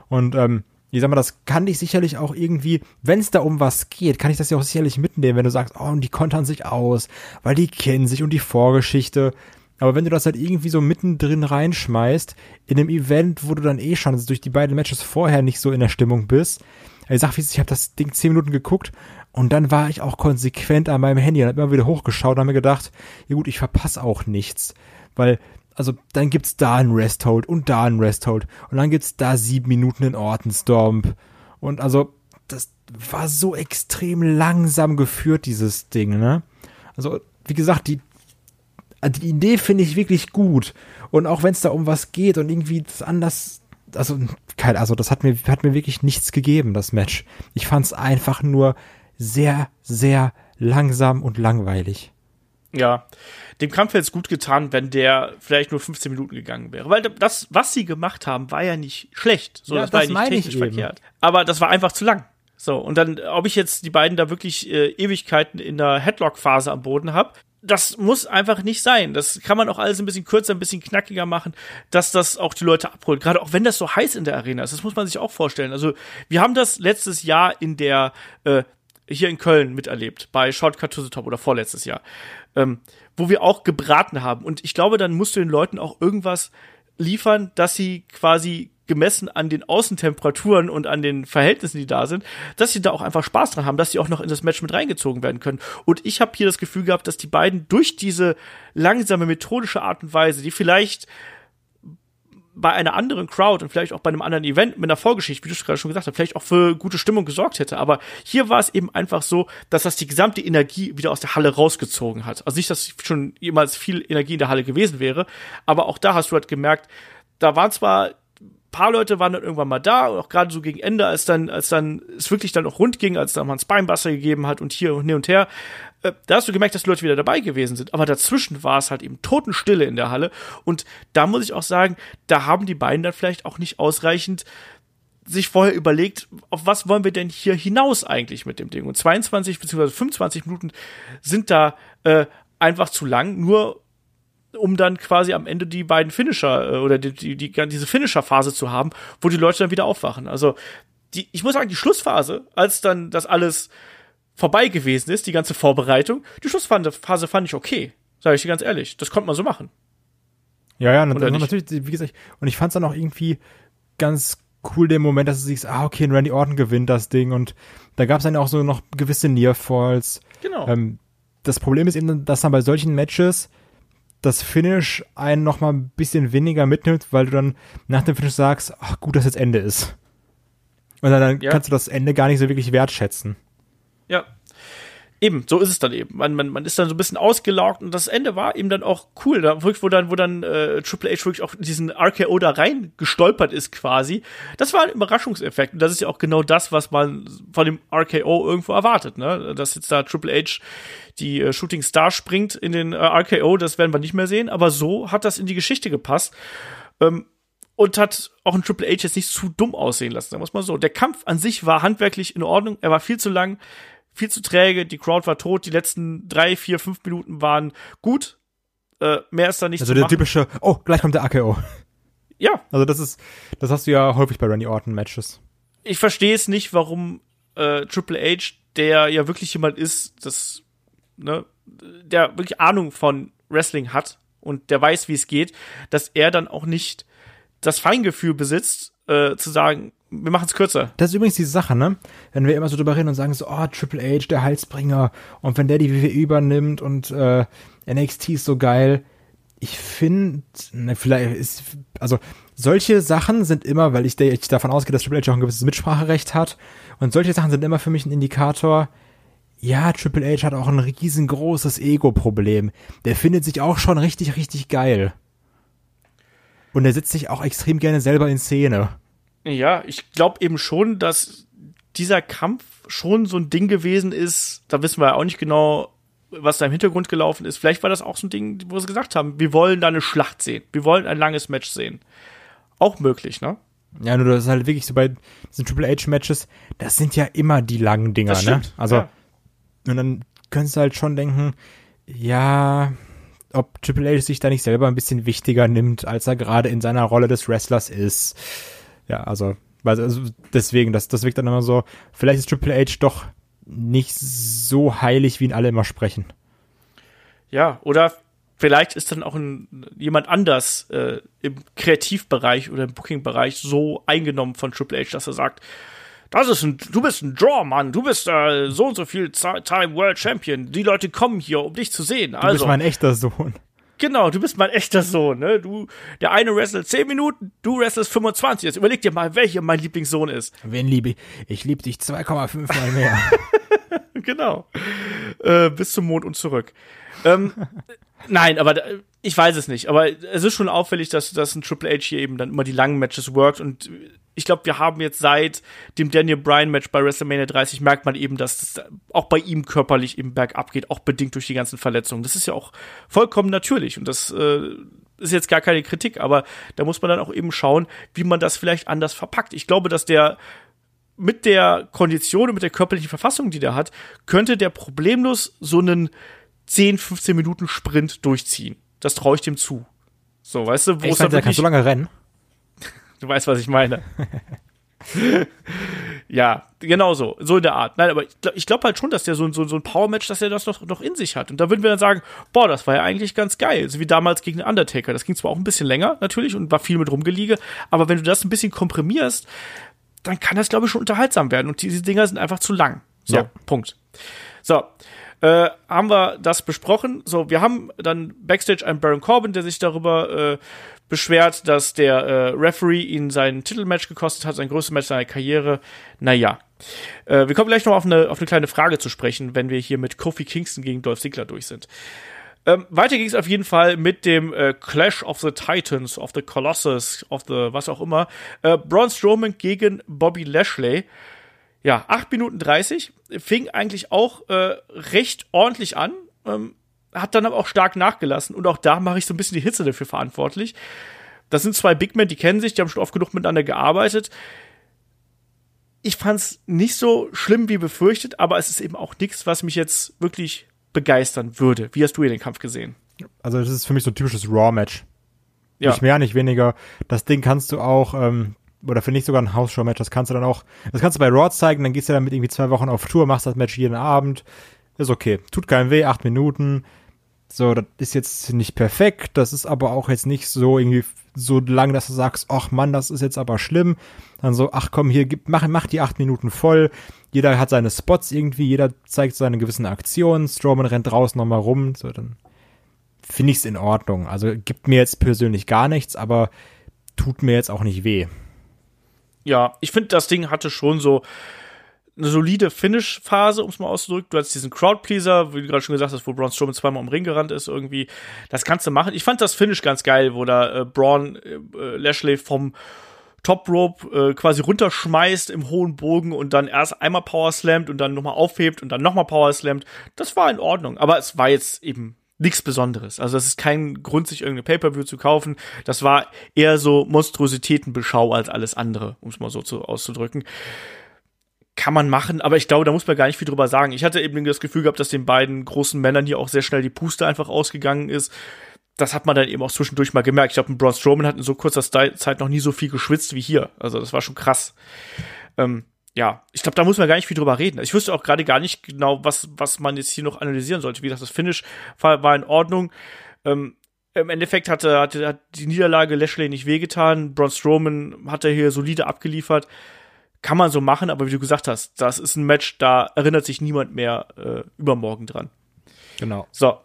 und ähm, ich sag mal, das kann dich sicherlich auch irgendwie, wenn es da um was geht, kann ich das ja auch sicherlich mitnehmen, wenn du sagst, oh, und die kontern sich aus, weil die kennen sich und die Vorgeschichte. Aber wenn du das halt irgendwie so mittendrin reinschmeißt, in einem Event, wo du dann eh schon durch die beiden Matches vorher nicht so in der Stimmung bist, ich sag, ich habe das Ding zehn Minuten geguckt und dann war ich auch konsequent an meinem Handy und hab immer wieder hochgeschaut und hab mir gedacht, ja gut, ich verpasse auch nichts. Weil also dann gibt's da ein Resthold und da ein Resthold und dann gibt's da sieben Minuten in Ordenstomp und also das war so extrem langsam geführt dieses Ding, ne? Also wie gesagt, die die Idee finde ich wirklich gut und auch wenn es da um was geht und irgendwie das anders also kein also das hat mir hat mir wirklich nichts gegeben das Match. Ich fand's einfach nur sehr sehr langsam und langweilig. Ja, dem Kampf hätte es gut getan, wenn der vielleicht nur 15 Minuten gegangen wäre. Weil das, was sie gemacht haben, war ja nicht schlecht. So, ja, das, das war ja nicht technisch verkehrt. Aber das war einfach zu lang. So, und dann, ob ich jetzt die beiden da wirklich äh, Ewigkeiten in der Headlock-Phase am Boden habe, das muss einfach nicht sein. Das kann man auch alles ein bisschen kürzer, ein bisschen knackiger machen, dass das auch die Leute abholt. Gerade auch wenn das so heiß in der Arena ist. Das muss man sich auch vorstellen. Also, wir haben das letztes Jahr in der, äh, hier in Köln miterlebt, bei Shortcut to the Top oder vorletztes Jahr ähm, wo wir auch gebraten haben. Und ich glaube, dann musst du den Leuten auch irgendwas liefern, dass sie quasi gemessen an den Außentemperaturen und an den Verhältnissen, die da sind, dass sie da auch einfach Spaß dran haben, dass sie auch noch in das Match mit reingezogen werden können. Und ich habe hier das Gefühl gehabt, dass die beiden durch diese langsame methodische Art und Weise, die vielleicht bei einer anderen Crowd und vielleicht auch bei einem anderen Event mit einer Vorgeschichte, wie du gerade schon gesagt hast, vielleicht auch für gute Stimmung gesorgt hätte. Aber hier war es eben einfach so, dass das die gesamte Energie wieder aus der Halle rausgezogen hat. Also nicht, dass schon jemals viel Energie in der Halle gewesen wäre, aber auch da hast du halt gemerkt, da waren zwar paar Leute waren dann irgendwann mal da, auch gerade so gegen Ende, als dann, als dann es wirklich dann auch rund ging, als dann mal ein Spinebuster gegeben hat und hier und hin und her. Äh, da hast du gemerkt, dass die Leute wieder dabei gewesen sind. Aber dazwischen war es halt eben Totenstille in der Halle. Und da muss ich auch sagen, da haben die beiden dann vielleicht auch nicht ausreichend sich vorher überlegt, auf was wollen wir denn hier hinaus eigentlich mit dem Ding? Und 22 bzw. 25 Minuten sind da äh, einfach zu lang, nur um dann quasi am Ende die beiden Finisher äh, oder die, die, die, diese Finisher-Phase zu haben, wo die Leute dann wieder aufwachen. Also die, ich muss sagen, die Schlussphase, als dann das alles vorbei gewesen ist, die ganze Vorbereitung, die Schlussphase fand ich okay. Sage ich dir ganz ehrlich. Das konnte man so machen. Ja, ja, natürlich, wie gesagt, und ich fand es dann auch irgendwie ganz cool den Moment, dass du siehst, ah, okay, Randy Orton gewinnt das Ding und da gab es dann auch so noch gewisse Nearfalls. Genau. Ähm, das Problem ist eben, dass dann bei solchen Matches das Finish einen noch mal ein bisschen weniger mitnimmt, weil du dann nach dem Finish sagst, ach gut, dass jetzt Ende ist. Und dann, dann ja. kannst du das Ende gar nicht so wirklich wertschätzen. Ja. Eben, so ist es dann eben. Man, man, man ist dann so ein bisschen ausgelaugt und das Ende war eben dann auch cool. Da wo dann, wo dann äh, Triple H wirklich auch diesen RKO da rein gestolpert ist quasi. Das war ein Überraschungseffekt. Und das ist ja auch genau das, was man von dem RKO irgendwo erwartet, ne? Dass jetzt da Triple H die äh, Shooting Star springt in den äh, RKO, das werden wir nicht mehr sehen, aber so hat das in die Geschichte gepasst. Ähm, und hat auch ein Triple H jetzt nicht zu dumm aussehen lassen, sagen wir es mal so. Der Kampf an sich war handwerklich in Ordnung, er war viel zu lang viel zu träge, die Crowd war tot, die letzten drei, vier, fünf Minuten waren gut. Äh, mehr ist da nicht Also der typische, oh, gleich kommt der AKO. Ja. Also das ist, das hast du ja häufig bei Randy Orton Matches. Ich verstehe es nicht, warum äh, Triple H, der ja wirklich jemand ist, das, ne, der wirklich Ahnung von Wrestling hat und der weiß, wie es geht, dass er dann auch nicht das Feingefühl besitzt, äh, zu sagen, wir machen es kürzer. Das ist übrigens die Sache, ne? Wenn wir immer so drüber reden und sagen so, oh, Triple H, der Heilsbringer, und wenn der die WWE übernimmt und äh, NXT ist so geil. Ich finde, ne, vielleicht ist, also solche Sachen sind immer, weil ich, ich davon ausgehe, dass Triple H auch ein gewisses Mitspracherecht hat, und solche Sachen sind immer für mich ein Indikator, ja, Triple H hat auch ein riesengroßes Ego-Problem. Der findet sich auch schon richtig, richtig geil. Und er setzt sich auch extrem gerne selber in Szene. Ja, ich glaube eben schon, dass dieser Kampf schon so ein Ding gewesen ist. Da wissen wir ja auch nicht genau, was da im Hintergrund gelaufen ist. Vielleicht war das auch so ein Ding, wo sie gesagt haben, wir wollen da eine Schlacht sehen. Wir wollen ein langes Match sehen. Auch möglich, ne? Ja, nur das ist halt wirklich so bei diesen Triple H Matches, das sind ja immer die langen Dinger, ne? Also, ja. und dann könntest du halt schon denken, ja, ob Triple H sich da nicht selber ein bisschen wichtiger nimmt, als er gerade in seiner Rolle des Wrestlers ist ja, also Also deswegen, das, das wirkt dann immer so, vielleicht ist Triple H doch nicht so heilig, wie ihn alle immer sprechen. Ja, oder vielleicht ist dann auch ein, jemand anders äh, im Kreativbereich oder im Booking-Bereich so eingenommen von Triple H, dass er sagt, das ist ein, du bist ein Draw, Mann, du bist äh, so und so viel Time World Champion. Die Leute kommen hier, um dich zu sehen. Du also, bist mein echter Sohn. Genau, du bist mein echter Sohn, ne? Du, der eine wrestelt 10 Minuten, du wrestlest 25. Jetzt überleg dir mal, welcher mein Lieblingssohn ist. Wen liebe ich? Ich liebe dich 2,5 mal mehr. <laughs> <laughs> genau. Äh, bis zum Mond und zurück. Ähm, <laughs> nein, aber ich weiß es nicht. Aber es ist schon auffällig, dass, dass ein Triple H hier eben dann immer die langen Matches workt und ich glaube, wir haben jetzt seit dem Daniel Bryan Match bei WrestleMania 30 merkt man eben, dass es auch bei ihm körperlich eben bergab geht, auch bedingt durch die ganzen Verletzungen. Das ist ja auch vollkommen natürlich und das äh, ist jetzt gar keine Kritik, aber da muss man dann auch eben schauen, wie man das vielleicht anders verpackt. Ich glaube, dass der mit der Kondition und mit der körperlichen Verfassung, die der hat, könnte der problemlos so einen 10, 15 Minuten Sprint durchziehen. Das traue ich dem zu. So, weißt du, wo es dann der kann so lange rennen. <laughs> Du weißt, was ich meine. <laughs> ja, genau so. So in der Art. Nein, aber ich glaube glaub halt schon, dass der so, so, so ein Power-Match, dass er das noch, noch in sich hat. Und da würden wir dann sagen, boah, das war ja eigentlich ganz geil. So wie damals gegen den Undertaker. Das ging zwar auch ein bisschen länger, natürlich, und war viel mit rumgeliege, aber wenn du das ein bisschen komprimierst, dann kann das, glaube ich, schon unterhaltsam werden. Und diese Dinger sind einfach zu lang. So, ja. Punkt. So, äh, haben wir das besprochen. So, wir haben dann Backstage einen Baron Corbin, der sich darüber äh, beschwert, dass der äh, Referee ihn sein Titelmatch gekostet hat, sein größtes Match seiner Karriere. Naja. Äh, wir kommen gleich noch auf eine, auf eine kleine Frage zu sprechen, wenn wir hier mit Kofi Kingston gegen Dolph Ziggler durch sind. Ähm, weiter ging es auf jeden Fall mit dem äh, Clash of the Titans, of the Colossus, of the was auch immer. Äh, Braun Strowman gegen Bobby Lashley. Ja, 8 Minuten 30. Fing eigentlich auch äh, recht ordentlich an. Ähm, hat dann aber auch stark nachgelassen. Und auch da mache ich so ein bisschen die Hitze dafür verantwortlich. Das sind zwei Big Men, die kennen sich, die haben schon oft genug miteinander gearbeitet. Ich fand es nicht so schlimm wie befürchtet, aber es ist eben auch nichts, was mich jetzt wirklich begeistern würde. Wie hast du hier den Kampf gesehen? Also, das ist für mich so ein typisches Raw-Match. Ja. Nicht mehr, nicht weniger. Das Ding kannst du auch, ähm, oder finde ich sogar ein House-Show-Match, das kannst du dann auch, das kannst du bei Raw zeigen, dann gehst du damit irgendwie zwei Wochen auf Tour, machst das Match jeden Abend. Ist okay. Tut keinem weh, acht Minuten. So, das ist jetzt nicht perfekt, das ist aber auch jetzt nicht so irgendwie so lang, dass du sagst, ach Mann, das ist jetzt aber schlimm. Dann so, ach komm, hier, gib, mach, mach die acht Minuten voll. Jeder hat seine Spots irgendwie, jeder zeigt seine gewissen Aktionen. Strowman rennt draußen nochmal rum. So, dann finde ich es in Ordnung. Also gibt mir jetzt persönlich gar nichts, aber tut mir jetzt auch nicht weh. Ja, ich finde, das Ding hatte schon so, eine solide Finish-Phase, um es mal auszudrücken. Du hast diesen Crowdpleaser, wie du gerade schon gesagt hast, wo Braun Strowman zweimal um Ring gerannt ist irgendwie. Das kannst du machen. Ich fand das Finish ganz geil, wo da äh, Braun äh, Lashley vom Top Rope äh, quasi runterschmeißt im hohen Bogen und dann erst einmal Power slammt und dann nochmal aufhebt und dann nochmal Power slammt. Das war in Ordnung, aber es war jetzt eben nichts Besonderes. Also das ist kein Grund, sich irgendeine Pay-Per-View zu kaufen. Das war eher so Monstrositätenbeschau als alles andere, um es mal so zu, auszudrücken kann man machen, aber ich glaube, da muss man gar nicht viel drüber sagen. Ich hatte eben das Gefühl gehabt, dass den beiden großen Männern hier auch sehr schnell die Puste einfach ausgegangen ist. Das hat man dann eben auch zwischendurch mal gemerkt. Ich glaube, ein Braun Strowman hat in so kurzer Zeit noch nie so viel geschwitzt wie hier. Also das war schon krass. Ähm, ja, ich glaube, da muss man gar nicht viel drüber reden. Ich wüsste auch gerade gar nicht genau, was, was man jetzt hier noch analysieren sollte. Wie gesagt, das Finish war, war in Ordnung. Ähm, Im Endeffekt hatte, hatte hat die Niederlage Lashley nicht wehgetan. Braun Strowman hat er hier solide abgeliefert kann man so machen, aber wie du gesagt hast, das ist ein Match, da erinnert sich niemand mehr äh, übermorgen dran. Genau. So.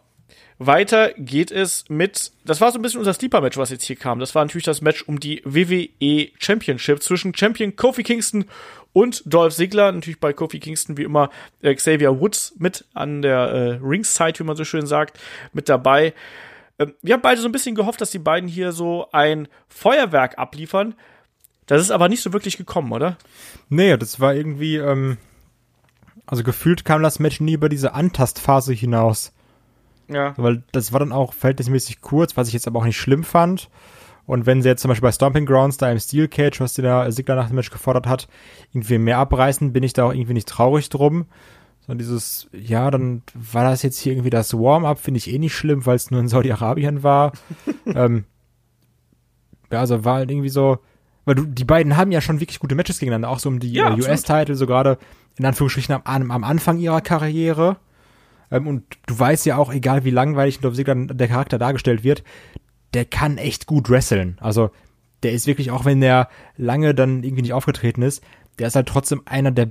Weiter geht es mit, das war so ein bisschen unser Sleeper-Match, was jetzt hier kam. Das war natürlich das Match um die WWE Championship zwischen Champion Kofi Kingston und Dolph Ziggler. Natürlich bei Kofi Kingston wie immer äh, Xavier Woods mit an der äh, Ringside, wie man so schön sagt, mit dabei. Ähm, wir haben beide so ein bisschen gehofft, dass die beiden hier so ein Feuerwerk abliefern. Das ist aber nicht so wirklich gekommen, oder? Nee, das war irgendwie, ähm, also gefühlt kam das Match nie über diese Antastphase hinaus. Ja. Weil das war dann auch verhältnismäßig kurz, was ich jetzt aber auch nicht schlimm fand. Und wenn sie jetzt zum Beispiel bei Stomping Grounds da im Steel Cage, was die da Sigler nach dem Match gefordert hat, irgendwie mehr abreißen, bin ich da auch irgendwie nicht traurig drum. Sondern dieses, ja, dann war das jetzt hier irgendwie das Warm-up, finde ich eh nicht schlimm, weil es nur in Saudi-Arabien war. <laughs> ähm, ja, also war halt irgendwie so, weil du, die beiden haben ja schon wirklich gute Matches gegeneinander, auch so um die Ja, äh, US-Title, so gerade in Anführungsstrichen am, am Anfang ihrer Karriere. Ähm, und du weißt ja auch, egal wie langweilig Dolph Ziggler der Charakter dargestellt wird, der kann echt gut wresteln. Also der ist wirklich, auch wenn der lange dann irgendwie nicht aufgetreten ist, der ist halt trotzdem einer der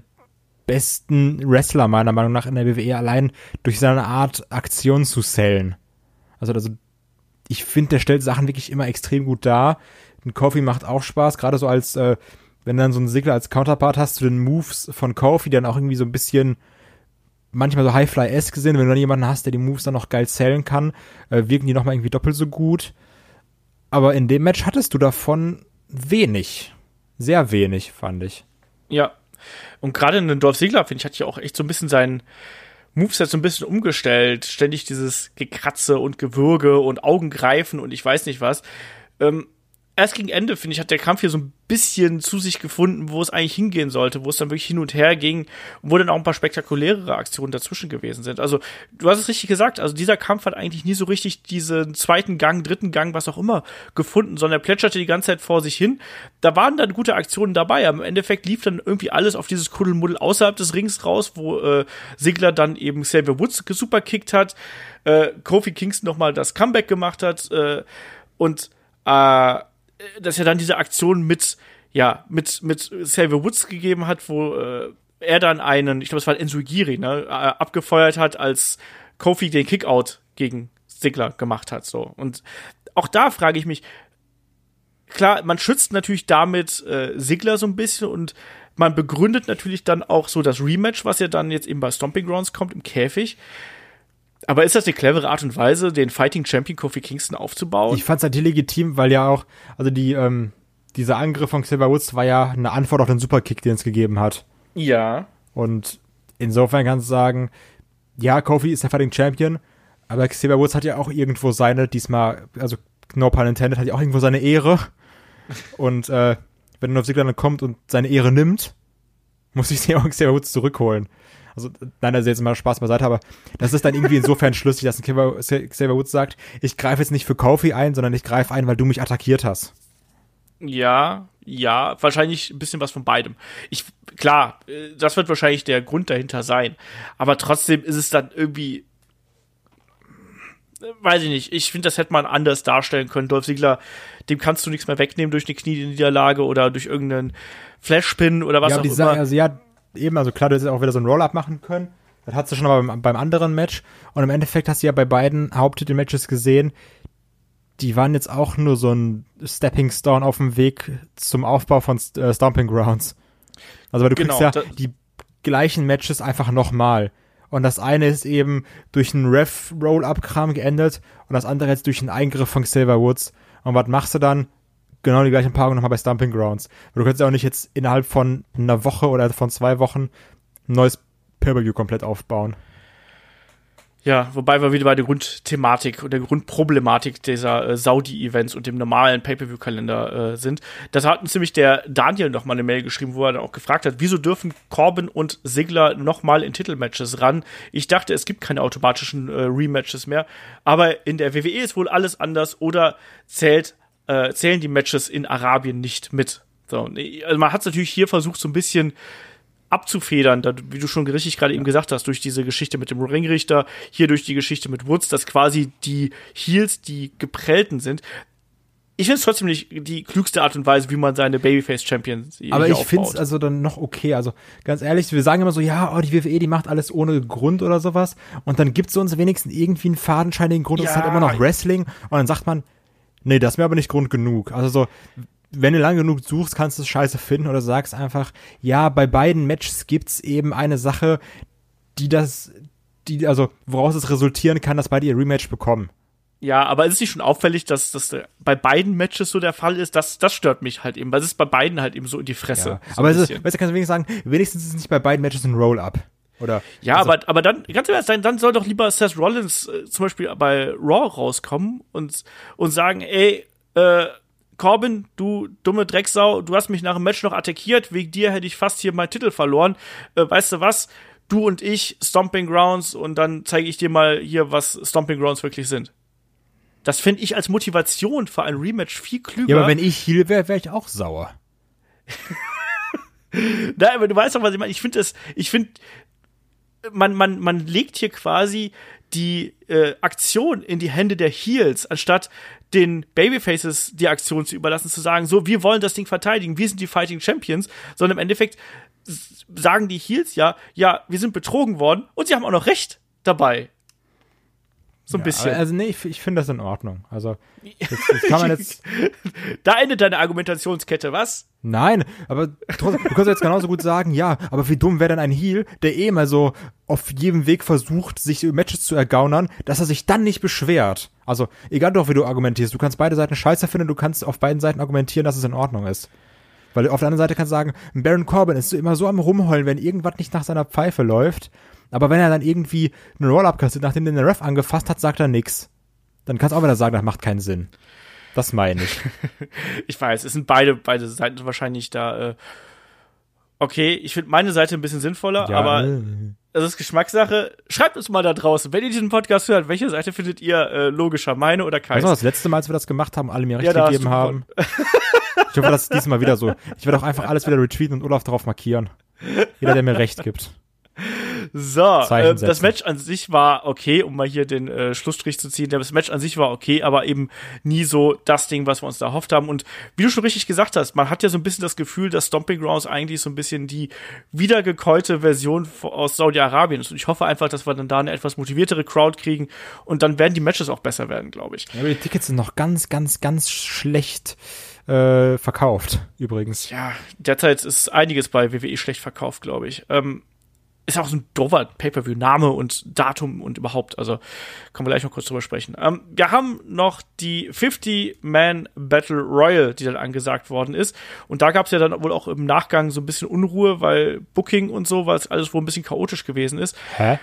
besten Wrestler meiner Meinung nach in der WWE allein durch seine Art Aktion zu sellen. Also, also ich finde, der stellt Sachen wirklich immer extrem gut dar. Ein Kofi macht auch Spaß, gerade so als äh, wenn du dann so einen Sigler als Counterpart hast zu den Moves von Kofi, die dann auch irgendwie so ein bisschen manchmal so Highfly-esque sind, wenn du dann jemanden hast, der die Moves dann noch geil zählen kann, äh, wirken die nochmal irgendwie doppelt so gut. Aber in dem Match hattest du davon wenig. Sehr wenig, fand ich. Ja. Und gerade in den Dolph Ziggler, finde ich, hat ja auch echt so ein bisschen sein Moveset so ein bisschen umgestellt. Ständig dieses Gekratze und Gewürge und Augengreifen und ich weiß nicht was. Ähm, erst gegen Ende, finde ich, hat der Kampf hier so ein bisschen zu sich gefunden, wo es eigentlich hingehen sollte, wo es dann wirklich hin und her ging wo dann auch ein paar spektakulärere Aktionen dazwischen gewesen sind. Also, du hast es richtig gesagt, also dieser Kampf hat eigentlich nie so richtig diesen zweiten Gang, dritten Gang, was auch immer, gefunden, sondern er plätscherte die ganze Zeit vor sich hin. Da waren dann gute Aktionen dabei, aber im Endeffekt lief dann irgendwie alles auf dieses Kuddelmuddel außerhalb des Rings raus, wo äh, Sigler dann eben Xavier Woods gesuperkickt hat, äh, Kofi Kingston nochmal das Comeback gemacht hat äh, und äh, dass er dann diese Aktion mit, ja, mit, mit Xavier Woods gegeben hat, wo äh, er dann einen, ich glaube, es war Ensuigiri, ne, äh, abgefeuert hat, als Kofi den Kickout gegen Sigler gemacht hat, so. Und auch da frage ich mich, klar, man schützt natürlich damit äh, Sigler so ein bisschen und man begründet natürlich dann auch so das Rematch, was ja dann jetzt eben bei Stomping Grounds kommt im Käfig. Aber ist das eine clevere Art und Weise, den Fighting Champion Kofi Kingston aufzubauen? Ich fand es halt legitim, weil ja auch, also die, ähm, dieser Angriff von Xavier Woods war ja eine Antwort auf den Superkick, den es gegeben hat. Ja. Und insofern kannst du sagen, ja, Kofi ist der Fighting Champion, aber Xavier Woods hat ja auch irgendwo seine, diesmal, also no pun intended, hat ja auch irgendwo seine Ehre. <laughs> Und äh, wenn auf Sigler dann kommt und seine Ehre nimmt, muss ich <laughs> auch Xavier Woods zurückholen. Also, nein, also jetzt mal Spaß beiseite, aber das ist dann irgendwie insofern schlüssig, dass ein Xavier, Woods sagt, ich greife jetzt nicht für Kofi ein, sondern ich greife ein, weil du mich attackiert hast. Ja, ja, wahrscheinlich ein bisschen was von beidem. Ich, klar, äh, das wird wahrscheinlich der Grund dahinter sein. Aber trotzdem ist es dann irgendwie, äh, weiß ich nicht, ich finde, das hätte man anders darstellen können. Dolph Ziggler, dem kannst du nichts mehr wegnehmen durch eine Knieniederlage oder durch irgendeinen Flashpin oder was ja, auch die immer. Also ja, eben, also klar, du hättest auch wieder so ein Roll-Up machen können. Das hast du schon mal beim, beim anderen Match. Und im Endeffekt hast du ja bei beiden Haupttitel-Matches gesehen, die waren jetzt auch nur so ein Stepping Stone auf dem Weg zum Aufbau von äh, Stomping Grounds. Also weil du Genau, kriegst ja die gleichen Matches einfach nochmal. Und das eine ist eben durch einen Ref-Roll-Up-Kram geendet und das andere jetzt durch einen Eingriff von Xavier Woods. Und was machst du dann? Genau die gleichen Paarung nochmal bei Stomping Grounds. Du kannst ja auch nicht jetzt innerhalb von einer Woche oder von zwei Wochen ein neues Pay-Per-View komplett aufbauen. Ja, wobei wir wieder bei der Grundthematik und der Grundproblematik dieser äh, Saudi-Events und dem normalen Pay-Per-View-Kalender äh, sind. Das hat uns nämlich der Daniel noch mal eine Mail geschrieben, wo er dann auch gefragt hat, wieso dürfen Corbin und Sigler noch mal in Titelmatches ran? Ich dachte, es gibt keine automatischen äh, Rematches mehr, aber in der WWE ist wohl alles anders oder zählt, äh, zählen die Matches in Arabien nicht mit. So, nee, also man hat es natürlich hier versucht, so ein bisschen abzufedern, da, wie du schon richtig gerade eben gesagt hast, durch diese Geschichte mit dem Ringrichter, hier durch die Geschichte mit Woods, dass quasi die Heels die geprellten sind. Ich finde es trotzdem nicht die klügste Art und Weise, wie man seine Babyface-Champions Aber ich finde es also dann noch okay. Also ganz ehrlich, wir sagen immer so, ja, oh, die WWE, die macht alles ohne Grund oder sowas. Und dann gibt es uns wenigstens irgendwie einen fadenscheinigen Grund. Das ist Ja. halt immer noch Wrestling. Und dann sagt man, nee, das ist mir aber nicht Grund genug. Also so, wenn du lange genug suchst, kannst du es scheiße finden oder sagst einfach, ja, bei beiden Matches gibt's eben eine Sache, die das, die, also woraus es resultieren kann, dass beide ihr Rematch bekommen. Ja, aber ist es nicht schon auffällig, dass das bei beiden Matches so der Fall ist? Das, das stört mich halt eben, weil es ist bei beiden halt eben so in die Fresse. Ja. so aber es ist, weißt du, kannst du wenigstens sagen, wenigstens ist es nicht bei beiden Matches ein Roll-Up. Oder? Ja, also, aber, aber dann, ganz ehrlich, dann, dann soll doch lieber Seth Rollins äh, zum Beispiel bei Raw rauskommen und, und sagen, ey, äh, Corbin, du dumme Drecksau, du hast mich nach dem Match noch attackiert, wegen dir hätte ich fast hier meinen Titel verloren. Äh, weißt du was? Du und ich, Stomping Grounds, und dann zeige ich dir mal hier, was Stomping Grounds wirklich sind. Das finde ich als Motivation für ein Rematch viel klüger. Ja, aber wenn ich Heal wäre, wäre ich auch sauer. <laughs> Na, aber du weißt doch, was ich meine. Ich finde das, ich finde, man, man, man legt hier quasi die äh, Aktion in die Hände der Heels, anstatt den Babyfaces die Aktion zu überlassen, zu sagen, so, wir wollen das Ding verteidigen, wir sind die Fighting Champions, sondern im Endeffekt sagen die Heels ja, ja, wir sind betrogen worden und sie haben auch noch recht dabei. So ein ja, bisschen. Also nee, ich, ich finde das in Ordnung. Also das, <laughs> das kann man jetzt. <laughs> da endet deine Argumentationskette, was? Nein, aber trotzdem, du kannst jetzt genauso gut sagen, ja, aber wie dumm wäre denn ein Heel, der eh mal so auf jedem Weg versucht, sich Matches zu ergaunern, dass er sich dann nicht beschwert. Also, egal doch, wie du argumentierst, du kannst beide Seiten scheiße finden, du kannst auf beiden Seiten argumentieren, dass es in Ordnung ist. Weil auf der anderen Seite kannst du sagen, Baron Corbin ist immer so am Rumheulen, wenn irgendwas nicht nach seiner Pfeife läuft. Aber wenn er dann irgendwie einen Roll-Up kassiert, nachdem den der Ref angefasst hat, sagt er nix. Dann kannst du auch wieder sagen, das macht keinen Sinn. Das meine ich. <laughs> ich weiß, es sind beide, beide Seiten wahrscheinlich da. Äh okay, ich finde meine Seite ein bisschen sinnvoller, ja, aber das ist Geschmackssache. Schreibt uns mal da draußen, wenn ihr diesen Podcast hört, welche Seite findet ihr äh, logischer, meine oder keine? Also das letzte Mal, als wir das gemacht haben, alle mir recht ja, gegeben haben. ich hoffe, das ist diesmal wieder so. Ich werde auch einfach <laughs> alles wieder retweeten und Olaf darauf markieren. Jeder, der mir recht gibt. So, äh, das Match an sich war okay, um mal hier den äh, Schlussstrich zu ziehen. Das Match an sich war okay, aber eben nie so das Ding, was wir uns da erhofft haben. Und wie du schon richtig gesagt hast, man hat ja so ein bisschen das Gefühl, dass Stomping Grounds eigentlich so ein bisschen die wiedergekäute Version aus Saudi-Arabien ist. Und ich hoffe einfach, dass wir dann da eine etwas motiviertere Crowd kriegen und dann werden die Matches auch besser werden, glaube ich. Ja, aber die Tickets sind noch ganz, ganz, ganz schlecht äh, verkauft, übrigens. Ja, derzeit ist einiges bei WWE schlecht verkauft, glaube ich. Ähm, ist auch so ein doofer Pay-Per-View-Name und Datum und überhaupt. Also können wir gleich noch kurz drüber sprechen. Ähm, wir haben noch die 50-Man Battle Royal, die dann angesagt worden ist. Und da gab es ja dann wohl auch im Nachgang so ein bisschen Unruhe, weil Booking und so, weil es alles wohl ein bisschen chaotisch gewesen ist. Hä?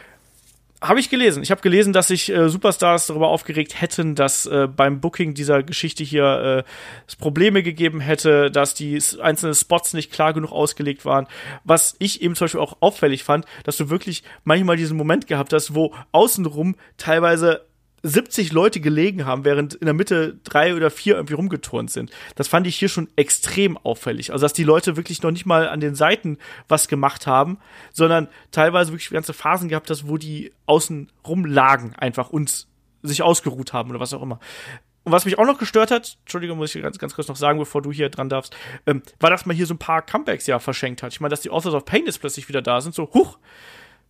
Habe ich gelesen. Ich habe gelesen, dass sich äh, Superstars darüber aufgeregt hätten, dass äh, beim Booking dieser Geschichte hier äh, es Probleme gegeben hätte, dass die einzelnen Spots nicht klar genug ausgelegt waren. Was ich eben zum Beispiel auch auffällig fand, dass du wirklich manchmal diesen Moment gehabt hast, wo außenrum teilweise 70 Leute gelegen haben, während in der Mitte drei oder vier irgendwie rumgeturnt sind. Das fand ich hier schon extrem auffällig. Also, dass die Leute wirklich noch nicht mal an den Seiten was gemacht haben, sondern teilweise wirklich ganze Phasen gehabt hast, wo die außen rumlagen einfach und sich ausgeruht haben oder was auch immer. Und was mich auch noch gestört hat, Entschuldigung, muss ich ganz, ganz kurz noch sagen, bevor du hier dran darfst, ähm, war, dass man hier so ein paar Comebacks ja verschenkt hat. Ich meine, dass die Authors of Pain jetzt plötzlich wieder da sind, so, huch,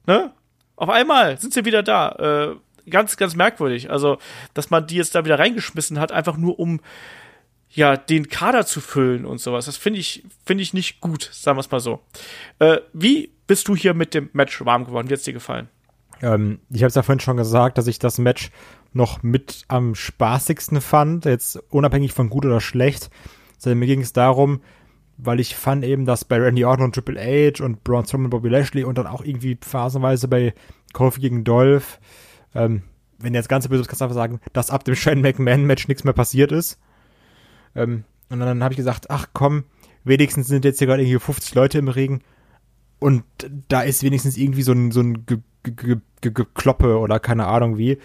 ne? Auf einmal sind sie wieder da. Äh, ganz, ganz merkwürdig. Also, dass man die jetzt da wieder reingeschmissen hat, einfach nur um ja, den Kader zu füllen und sowas. Das finde ich, finde ich nicht gut, sagen wir es mal so. Äh, wie bist du hier mit dem Match warm geworden? Wie hat es dir gefallen? Ähm, ich habe es ja vorhin schon gesagt, dass ich das Match noch mit am spaßigsten fand, jetzt unabhängig von gut oder schlecht. Also, mir ging es darum, weil ich fand eben, dass bei Randy Orton und Triple H und Braun Strowman und Bobby Lashley und dann auch irgendwie phasenweise bei Kofi gegen Dolph ähm, wenn jetzt ganze böse kannst du einfach sagen, dass ab dem Shane McMahon-Match nichts mehr passiert ist. Ähm, und dann habe ich gesagt, ach komm, wenigstens sind jetzt hier gerade irgendwie 50 Leute im Regen und da ist wenigstens irgendwie so ein, so ein Gekloppe oder keine Ahnung wie.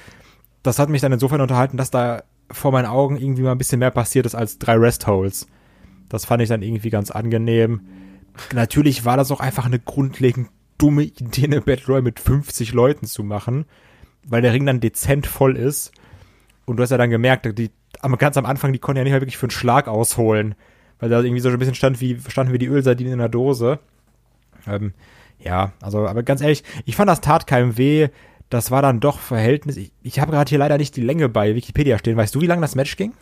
Das hat mich dann insofern unterhalten, dass da vor meinen Augen irgendwie mal ein bisschen mehr passiert ist als drei Rest-Holes. Das fand ich dann irgendwie ganz angenehm. Natürlich war das auch einfach eine grundlegend dumme Idee, eine Battle Royale mit 50 Leuten zu machen weil der Ring dann dezent voll ist. Und du hast ja dann gemerkt, die, ganz am Anfang, die konnten ja nicht mal wirklich für einen Schlag ausholen. Weil da irgendwie so ein bisschen stand wie, standen wie die Ölsardinen in der Dose. Ähm, ja, also, aber ganz ehrlich, ich fand das tat keinem weh. Das war dann doch Verhältnis. Ich, ich habe gerade hier leider nicht die Länge bei Wikipedia stehen. Weißt du, wie lange das Match ging?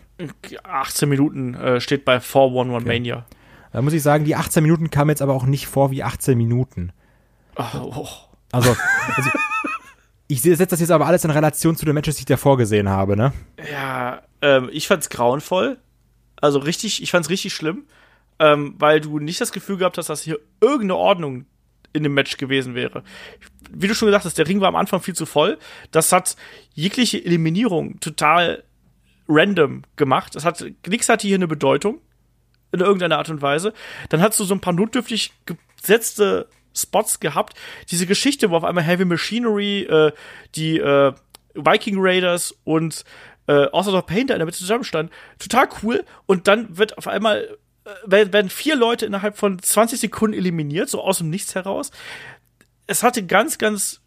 18 Minuten äh, steht bei 411 okay. Mania. Da muss ich sagen, die 18 Minuten kamen jetzt aber auch nicht vor wie 18 Minuten. Oh, oh. Also, <laughs> also ich setze das jetzt aber alles in Relation zu den Matches, die ich davor gesehen habe, ne? Ja, ähm, ich fand's grauenvoll. Also richtig, ich fand's richtig schlimm, ähm, weil du nicht das Gefühl gehabt hast, dass hier irgendeine Ordnung in dem Match gewesen wäre. Wie du schon gesagt hast, der Ring war am Anfang viel zu voll. Das hat jegliche Eliminierung total random gemacht. Das hat, nichts hatte hier eine Bedeutung. In irgendeiner Art und Weise. Dann hast du so ein paar notdürftig gesetzte Spots gehabt. Diese Geschichte, wo auf einmal Heavy Machinery, äh, die äh, Viking Raiders und äh, Authors of Pain da in der Mitte zusammenstanden, total cool. Und dann wird auf einmal werden, werden vier Leute innerhalb von 20 Sekunden eliminiert, so aus dem Nichts heraus. Es hatte ganz, ganz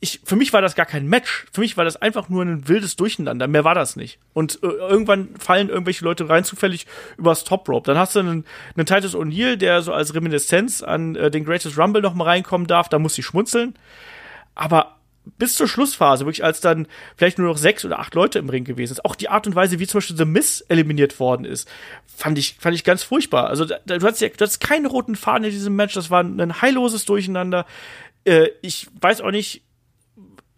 ich, für mich war das gar kein Match. Für mich war das einfach nur ein wildes Durcheinander. Mehr war das nicht. Und äh, irgendwann fallen irgendwelche Leute rein zufällig übers Top Rope. Dann hast du einen, einen Titus O'Neill, der so als Reminiszenz an äh, den Greatest Rumble noch mal reinkommen darf. Da muss sie schmunzeln. Aber bis zur Schlussphase, wirklich als dann vielleicht nur noch sechs oder acht Leute im Ring gewesen ist, auch die Art und Weise, wie zum Beispiel The Miss eliminiert worden ist, fand ich, fand ich ganz furchtbar. Also da, du ja, du hattest keine roten Faden in diesem Match, das war ein heilloses Durcheinander. Äh, ich weiß auch nicht,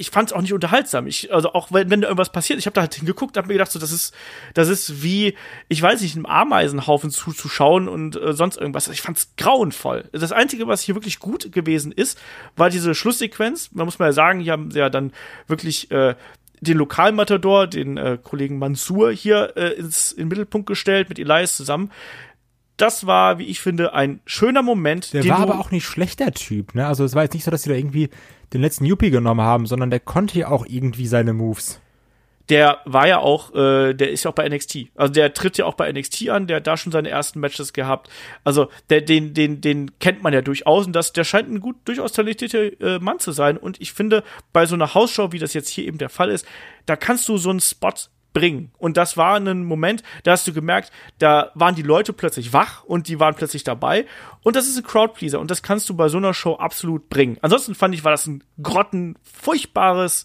ich fand es auch nicht unterhaltsam. Ich, also auch wenn, wenn da irgendwas passiert, ich habe da halt hingeguckt, habe mir gedacht, so das ist, das ist wie, ich weiß nicht, einem Ameisenhaufen zuzuschauen und äh, sonst irgendwas. Ich fand es grauenvoll. Das Einzige, was hier wirklich gut gewesen ist, war diese Schlusssequenz. Man muss mal ja sagen, hier haben sie ja dann wirklich äh, den Lokalmatador, den äh, Kollegen Mansur hier äh, ins, in den Mittelpunkt gestellt, mit Elias zusammen das war, wie ich finde, ein schöner Moment. Der war aber auch nicht schlechter Typ, ne? Also es war jetzt nicht so, dass sie da irgendwie den letzten Yuppie genommen haben, sondern der konnte ja auch irgendwie seine Moves. Der war ja auch, äh, der ist ja auch bei NXT. Also der tritt ja auch bei NXT an, der hat da schon seine ersten Matches gehabt. Also der, den, den, den kennt man ja durchaus und das, der scheint ein gut, durchaus talentierter äh, Mann zu sein. Und ich finde, bei so einer Hausshow, wie das jetzt hier eben der Fall ist, da kannst du so einen Spot bringen. Und das war ein Moment, da hast du gemerkt, da waren die Leute plötzlich wach und die waren plötzlich dabei. Und das ist ein Crowdpleaser und das kannst du bei so einer Show absolut bringen. Ansonsten fand ich, war das ein grottenfurchtbares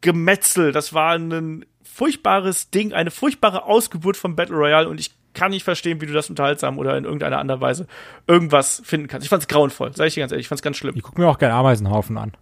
Gemetzel. Das war ein furchtbares Ding, eine furchtbare Ausgeburt von Battle Royale und ich kann nicht verstehen, wie du das unterhaltsam oder in irgendeiner anderen Weise irgendwas finden kannst. Ich fand's grauenvoll, sag ich dir ganz ehrlich, ich fand's ganz schlimm. Ich guck mir auch gerne Ameisenhaufen an.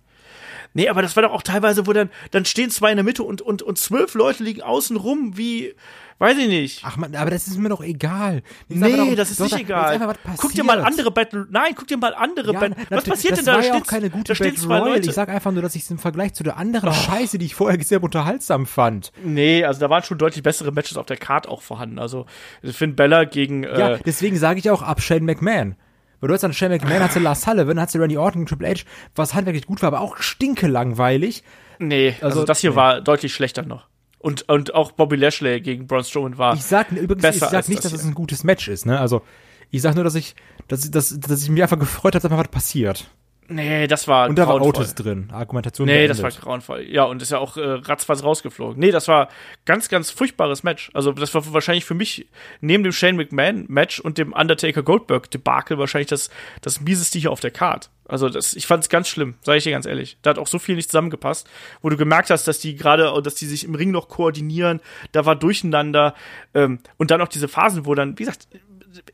Nee, aber das war doch auch teilweise, wo dann, dann stehen zwei in der Mitte und, und, und zwölf Leute liegen außen rum, wie, weiß ich nicht. Ach man, aber das ist mir doch egal. Nee, doch, das ist nicht egal. Guck dir mal andere Battle, nein, guck dir mal andere ja, Battle, was passiert denn da? Das war ja auch keine gute da Battle Royale. Leute. Ich sag einfach nur, dass ich es im Vergleich zu der anderen oh. Scheiße, die ich vorher sehr unterhaltsam fand. Nee, also da waren schon deutlich bessere Matches auf der Card auch vorhanden. Also Finn Bella gegen, äh, Ja, deswegen sage ich auch ab Shane McMahon. Weil du hast dann Shane McMahon, hast du Lars Sullivan, hast du Randy Orton, Triple H, was handwerklich gut war, aber auch stinke langweilig. Nee, also, also das hier nee. war deutlich schlechter noch. Und, und auch Bobby Lashley gegen Braun Strowman war. Ich sag übrigens, ich sag nicht, das dass es ein gutes Match ist, ne? Also, ich sag nur, dass ich, dass, dass, dass ich mich einfach gefreut habe, dass mal was passiert. Nee, das war Und da war Autos drin. Argumentation Nee, beendet. das war grauenvoll. Ja, und ist ja auch äh, ratzfatz rausgeflogen. Nee, das war ganz, ganz furchtbares Match. Also, das war wahrscheinlich für mich neben dem Shane McMahon Match und dem Undertaker Goldberg Debakel wahrscheinlich das, das mieseste hier auf der Card. Also, das, ich fand es ganz schlimm, sage ich dir ganz ehrlich. Da hat auch so viel nicht zusammengepasst, wo du gemerkt hast, dass die gerade, dass die sich im Ring noch koordinieren, da war Durcheinander ähm, und dann auch diese Phasen, wo dann, wie gesagt,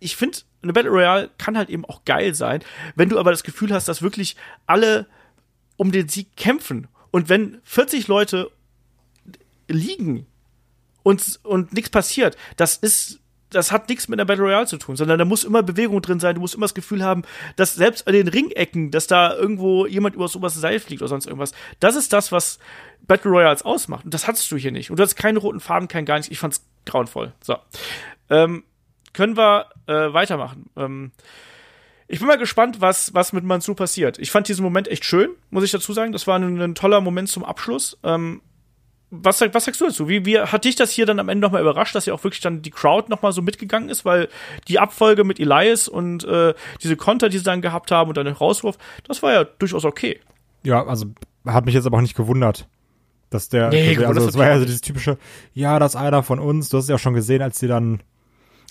ich finde, eine Battle Royale kann halt eben auch geil sein, wenn du aber das Gefühl hast, dass wirklich alle um den Sieg kämpfen. Und wenn 40 Leute liegen und, und nichts passiert, das ist, das hat nichts mit einer Battle Royale zu tun, sondern da muss immer Bewegung drin sein, du musst immer das Gefühl haben, dass selbst an den Ringecken, dass da irgendwo jemand über sowas Seil fliegt oder sonst irgendwas. Das ist das, was Battle Royals ausmacht. Und das hattest du hier nicht. Und du hast keine roten Farben, kein gar nichts. Ich fand's grauenvoll. So. Ähm, können wir äh, weitermachen. Ähm, ich bin mal gespannt, was, was mit Mansur passiert. Ich fand diesen Moment echt schön, muss ich dazu sagen. Das war ein, ein toller Moment zum Abschluss. Ähm, was, was sagst du dazu? Wie, wie hat dich das hier dann am Ende nochmal überrascht, dass ja auch wirklich dann die Crowd nochmal so mitgegangen ist? Weil die Abfolge mit Elias und äh, diese Konter, die sie dann gehabt haben und dann den Rauswurf, das war ja durchaus okay. Ja, also hat mich jetzt aber auch nicht gewundert. Dass der, nee, also, das, das war ja so dieses typische, ja, das ist einer von uns. Du hast es ja auch schon gesehen, als sie dann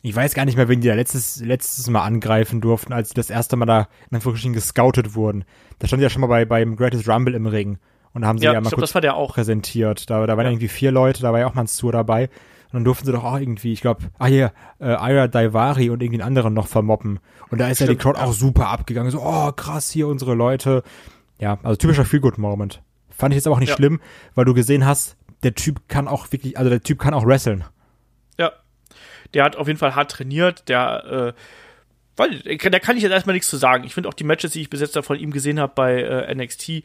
ich weiß gar nicht mehr, wen die da letztes, letztes Mal angreifen durften, als sie das erste Mal da in Anführungsstrichen gescoutet wurden. Da stand ja schon mal bei, beim Greatest Rumble im Ring. Und da haben sie ja, ja mal glaub, kurz präsentiert. Da, da waren ja. irgendwie vier Leute, da war ja auch Mansur dabei. Und dann durften sie doch auch irgendwie, ich glaube, ah hier, äh, Ira Daivari und irgendwie einen anderen noch vermoppen. Und da ist Stimmt, ja die Crowd auch super abgegangen. So, oh krass, hier unsere Leute. Ja, also typischer Feel-Good-Moment. Fand ich jetzt aber auch nicht ja. schlimm, weil du gesehen hast, der Typ kann auch wirklich, also der Typ kann auch wresteln. Der hat auf jeden Fall hart trainiert, der, äh, da kann ich jetzt erstmal nichts zu sagen. Ich finde auch die Matches, die ich bis jetzt da von ihm gesehen habe bei äh, NXT,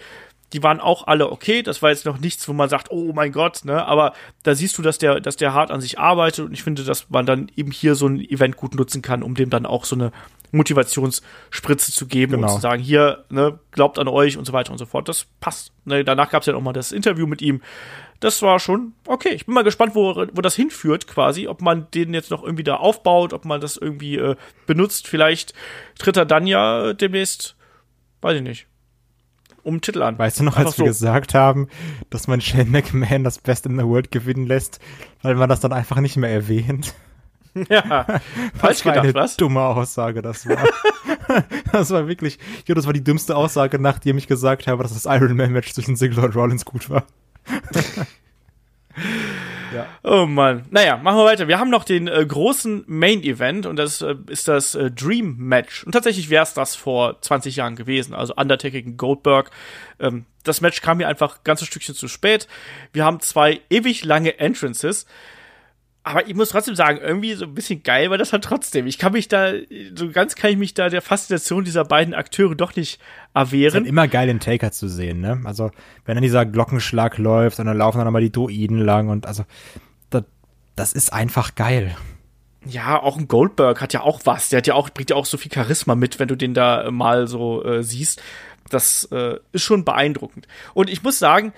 die waren auch alle okay. Das war jetzt noch nichts, wo man sagt, oh mein Gott, ne? Aber da siehst du, dass der, dass der hart an sich arbeitet und ich finde, dass man dann eben hier so ein Event gut nutzen kann, um dem dann auch so eine Motivationsspritze zu geben genau. und zu sagen, hier, ne, glaubt an euch und so weiter und so fort. Das passt. Ne, danach gab es ja noch mal das Interview mit ihm. Das war schon okay. Ich bin mal gespannt, wo, wo das hinführt, quasi. Ob man den jetzt noch irgendwie da aufbaut, ob man das irgendwie äh, benutzt. Vielleicht tritt er dann ja demnächst, weiß ich nicht, um Titel an. Weißt du noch, Einfach als wir so. gesagt haben, dass man Shane McMahon das Best in the World gewinnen lässt, weil man das dann einfach nicht mehr erwähnt? <laughs> Ja, <laughs> falsch gedacht, eine was? Dumme Aussage, das war. <laughs> das war wirklich, ich glaube, das war die dümmste Aussage, nachdem ich gesagt habe, dass das Iron Man Match zwischen Ziggler und Rollins gut war. <laughs> ja. Oh Mann. Naja, machen wir weiter. Wir haben noch den äh, großen Main Event und das äh, ist das äh, Dream Match. Und tatsächlich wäre es das vor 20 Jahren gewesen. Also Undertaker gegen Goldberg. Ähm, das Match kam mir einfach ganz ein Stückchen zu spät. Wir haben zwei ewig lange Entrances aber ich muss trotzdem sagen, irgendwie so ein bisschen geil war das halt trotzdem. Ich kann mich da, so ganz kann ich mich da der Faszination dieser beiden Akteure doch nicht erwehren. Es ist halt immer geil, den Taker zu sehen, ne? Also, wenn dann dieser Glockenschlag läuft und dann laufen dann nochmal die Druiden lang und also, das, das ist einfach geil. Ja, auch ein Goldberg hat ja auch was. Der hat ja auch, bringt ja auch so viel Charisma mit, wenn du den da mal so äh, siehst. Das äh, ist schon beeindruckend. Und ich muss sagen,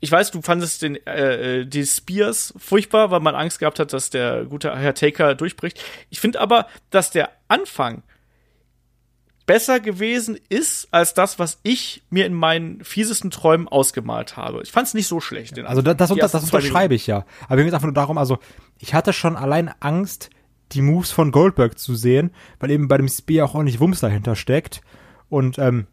ich weiß, du fandest den, äh, äh, die Spears furchtbar, weil man Angst gehabt hat, dass der gute Herr Taker durchbricht. Ich finde aber, dass der Anfang besser gewesen ist als das, was ich mir in meinen fiesesten Träumen ausgemalt habe. Ich fand es nicht so schlecht. Also das, das, das, das unterschreibe ich ja. Aber mir geht es einfach nur darum, also ich hatte schon allein Angst, die Moves von Goldberg zu sehen, weil eben bei dem Spear auch ordentlich Wumms dahinter steckt. Und ähm,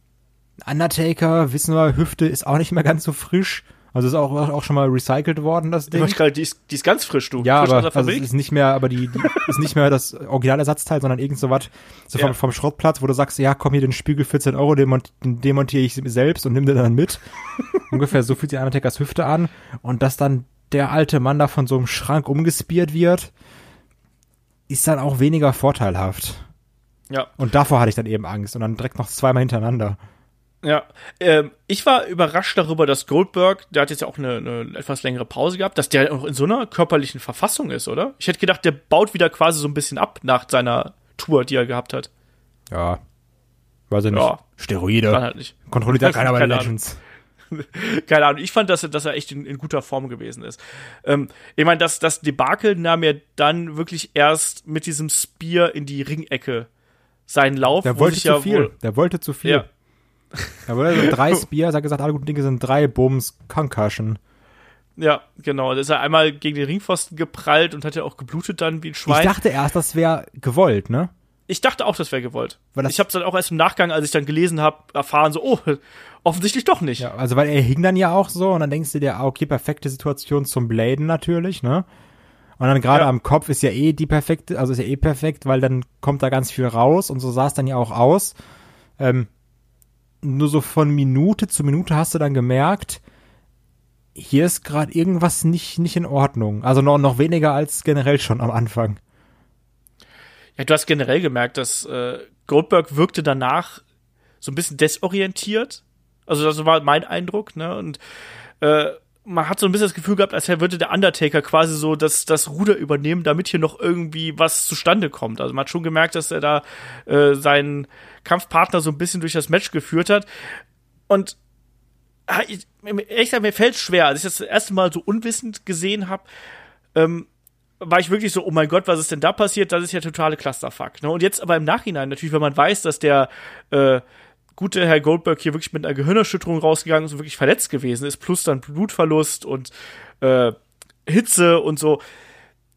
Undertaker, wissen wir, Hüfte ist auch nicht mehr ganz so frisch. Also ist auch, auch schon mal recycelt worden, das Ding. Grad, die, ist, die ist ganz frisch, du. Ja, frisch aber also ist nicht mehr, aber die, die <laughs> ist nicht mehr das Originalersatzteil, sondern irgend so was so vom, ja. vom Schrottplatz, wo du sagst, ja, komm hier, den Spiegel 14 Euro, den, den demontiere ich selbst und nimm den dann mit. <laughs> Ungefähr so fühlt sich Undertakers Hüfte an. Und dass dann der alte Mann da von so einem Schrank umgespiert wird, ist dann auch weniger vorteilhaft. Ja. Und davor hatte ich dann eben Angst und dann direkt noch zweimal hintereinander. Ja, ähm, ich war überrascht darüber, dass Goldberg, der hat jetzt ja auch eine, eine etwas längere Pause gehabt, dass der auch in so einer körperlichen Verfassung ist, oder? Ich hätte gedacht, der baut wieder quasi so ein bisschen ab nach seiner Tour, die er gehabt hat. Ja. Weiß ich nicht. Ja. Steroide. Kann halt nicht. Kontrolliert ja <laughs> keiner bei den Legends. <laughs> Keine Ahnung, ich fand, dass, dass er echt in, in guter Form gewesen ist. Ähm, ich meine, das, das Debakel nahm ja dann wirklich erst mit diesem Spear in die Ringecke seinen Lauf. Der wollte zu ja viel. Der wollte zu viel. Ja. Da wurde also drei <laughs> Spears, er hat gesagt, alle guten Dinge sind drei Bums, Concussion. Ja, genau. Da ist er einmal gegen den Ringpfosten geprallt und hat ja auch geblutet dann wie ein Schwein. Ich dachte erst, das wäre gewollt, ne? Ich dachte auch, das wäre gewollt. Das ich habe dann auch erst im Nachgang, als ich dann gelesen habe, erfahren so, oh, offensichtlich doch nicht. Ja, also weil er hing dann ja auch so und dann denkst du dir, ah, okay, perfekte Situation zum Bladen natürlich, ne? Und dann gerade ja. am Kopf ist ja eh die perfekte, also ist ja eh perfekt, weil dann kommt da ganz viel raus und so sah es dann ja auch aus. Ähm, nur so von Minute zu Minute hast du dann gemerkt, hier ist gerade irgendwas nicht, nicht in Ordnung. Also noch, noch weniger als generell schon am Anfang. Ja, du hast generell gemerkt, dass äh, Goldberg wirkte danach so ein bisschen desorientiert. Also das war mein Eindruck, ne? Und äh, man hat so ein bisschen das Gefühl gehabt, als würde der Undertaker quasi so das, das Ruder übernehmen, damit hier noch irgendwie was zustande kommt. Also man hat schon gemerkt, dass er da äh, seinen Kampfpartner so ein bisschen durch das Match geführt hat. Und ah, ich, ehrlich mir fällt schwer, als ich das, das erste Mal so unwissend gesehen habe, ähm, war ich wirklich so, oh mein Gott, was ist denn da passiert? Das ist ja totale Clusterfuck. Ne? Und jetzt aber im Nachhinein natürlich, wenn man weiß, dass der äh, gute Herr Goldberg hier wirklich mit einer Gehirnerschütterung rausgegangen ist und wirklich verletzt gewesen ist, plus dann Blutverlust und äh, Hitze und so.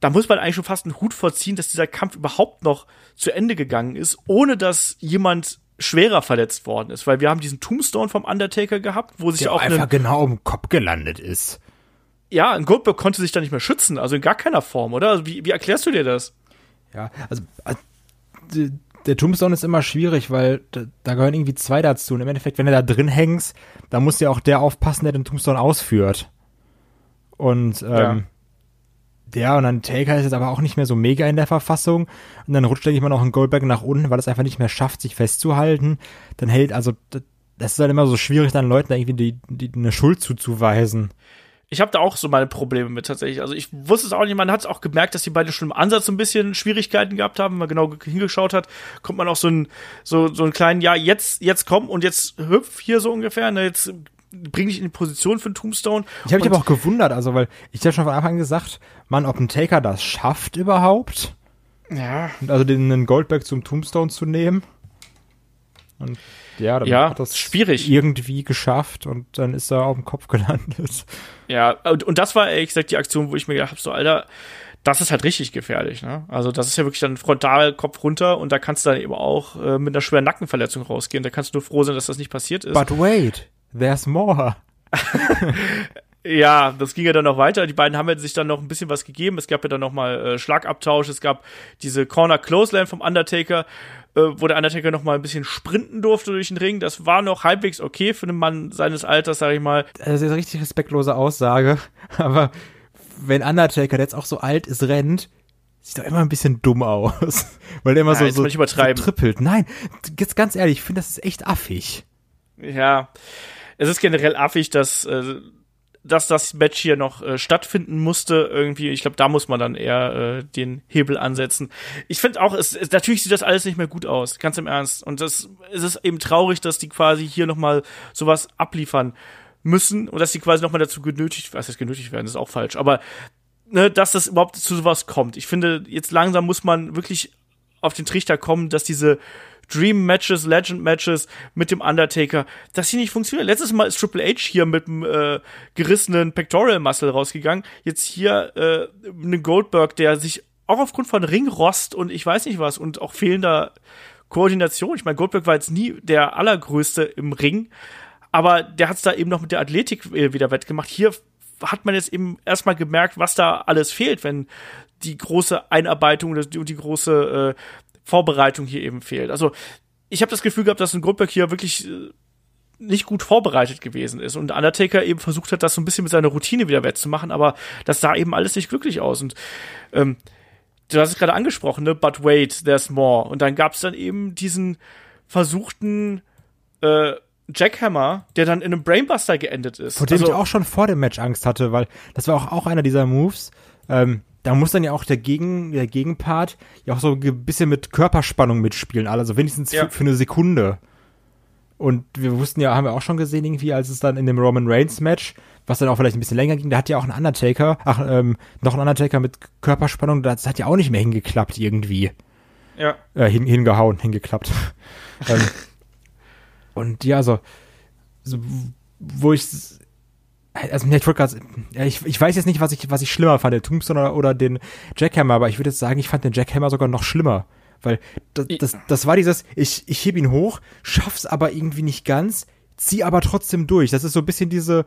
Da muss man eigentlich schon fast einen Hut vorziehen, dass dieser Kampf überhaupt noch zu Ende gegangen ist, ohne dass jemand schwerer verletzt worden ist, weil wir haben diesen Tombstone vom Undertaker gehabt, wo sich Der auch einfach genau im Kopf gelandet ist. Ja, ein Goldberg konnte sich da nicht mehr schützen, also in gar keiner Form, oder? Also wie, wie erklärst du dir das? Ja, also äh, der Tombstone ist immer schwierig, weil da, da, gehören irgendwie zwei dazu. Und im Endeffekt, wenn du da drin hängst, dann muss ja auch der aufpassen, der den Tombstone ausführt. Und ähm, ja. Der und dann Taker ist jetzt aber auch nicht mehr so mega in der Verfassung. Und dann rutscht, denke ich mal, noch ein Goldberg nach unten, weil es einfach nicht mehr schafft, sich festzuhalten. Dann hält, also das ist halt immer so schwierig, dann Leuten irgendwie die, die eine Schuld zuzuweisen. Ich habe da auch so meine Probleme mit tatsächlich. Also ich wusste es auch nicht, man hat es auch gemerkt, dass die beiden schon im Ansatz so ein bisschen Schwierigkeiten gehabt haben. Wenn man genau hingeschaut hat, kommt man auch so einen, so, so einen kleinen, ja, jetzt, jetzt komm und jetzt hüpf hier so ungefähr. Ne, jetzt bring dich in die Position für einen Tombstone. Ich habe mich aber auch gewundert, also weil ich habe schon von Anfang an gesagt, man, ob ein Taker das schafft überhaupt. Ja. Und also den, den Goldberg zum Tombstone zu nehmen. Und ja, dann ja, hat das schwierig. irgendwie geschafft und dann ist er auf dem Kopf gelandet. Ja, und, und das war ehrlich gesagt die Aktion, wo ich mir gedacht habe, so, Alter, das ist halt richtig gefährlich, ne? Also das ist ja wirklich dann frontal Kopf runter und da kannst du dann eben auch äh, mit einer schweren Nackenverletzung rausgehen. Da kannst du nur froh sein, dass das nicht passiert ist. But wait, there's more. <laughs> ja, das ging ja dann noch weiter. Die beiden haben ja sich dann noch ein bisschen was gegeben. Es gab ja dann noch mal äh, Schlagabtausch. Es gab diese Corner Clothesline vom Undertaker, äh, wo der Undertaker noch mal ein bisschen sprinten durfte durch den Ring. Das war noch halbwegs okay für einen Mann seines Alters, sag ich mal. Das ist eine richtig respektlose Aussage. <laughs> Aber wenn Undertaker, der jetzt auch so alt ist, rennt, sieht doch immer ein bisschen dumm aus. <laughs> Weil der immer Ja, so, so, so trippelt. Nein, jetzt ganz ehrlich, ich finde, das ist echt affig. Ja, es ist generell affig, dass, äh, dass das Match hier noch äh, stattfinden musste irgendwie. Ich glaube, da muss man dann eher äh, den Hebel ansetzen. Ich finde auch, es, es, natürlich sieht das alles nicht mehr gut aus, ganz im Ernst. Und das, es ist eben traurig, dass die quasi hier noch mal sowas abliefern müssen und dass sie quasi noch mal dazu genötigt, was heißt genötigt werden, das ist auch falsch, aber ne, dass das überhaupt zu sowas kommt. Ich finde, jetzt langsam muss man wirklich auf den Trichter kommen, dass diese Dream Matches, Legend Matches mit dem Undertaker, dass die nicht funktionieren. Letztes Mal ist Triple H hier mit dem äh, gerissenen Pectoral Muscle rausgegangen. Jetzt hier äh, eine Goldberg, der sich auch aufgrund von Ringrost und ich weiß nicht was und auch fehlender Koordination. Ich meine, Goldberg war jetzt nie der allergrößte im Ring, aber der hat es da eben noch mit der Athletik äh, wieder wettgemacht. Hier hat man jetzt eben erstmal gemerkt, was da alles fehlt, wenn die große Einarbeitung und die, die große äh, Vorbereitung hier eben fehlt. Also ich habe das Gefühl gehabt, dass ein Goldberg hier wirklich äh, nicht gut vorbereitet gewesen ist und Undertaker eben versucht hat, das so ein bisschen mit seiner Routine wieder wettzumachen, aber das sah eben alles nicht glücklich aus und ähm, du hast es gerade angesprochen, ne? But wait, there's more. Und dann gab es dann eben diesen versuchten äh, Jackhammer, der dann in einem Brainbuster geendet ist. Vor dem also, ich auch schon vor dem Match Angst hatte, weil das war auch, auch einer dieser Moves. Ähm, da muss dann ja auch der, Gegen, der Gegenpart ja auch so ein bisschen mit Körperspannung mitspielen, also wenigstens Ja. für, für eine Sekunde. Und wir wussten ja, haben wir auch schon gesehen, irgendwie, als es dann in dem Roman Reigns Match, was dann auch vielleicht ein bisschen länger ging, da hat ja auch ein Undertaker, ach, ähm, noch ein Undertaker mit Körperspannung, das hat ja auch nicht mehr hingeklappt irgendwie. ja. Äh, hin, hingehauen, hingeklappt. <laughs> ähm, und ja, so, so wo ich also ich ich, ich weiß jetzt nicht, was ich, was ich schlimmer fand, den Tombstone oder, oder den Jackhammer, aber ich würde jetzt sagen, ich fand den Jackhammer sogar noch schlimmer. Weil das, das, das war dieses, ich, ich heb ihn hoch, schaff's aber irgendwie nicht ganz, zieh aber trotzdem durch. Das ist so ein bisschen diese,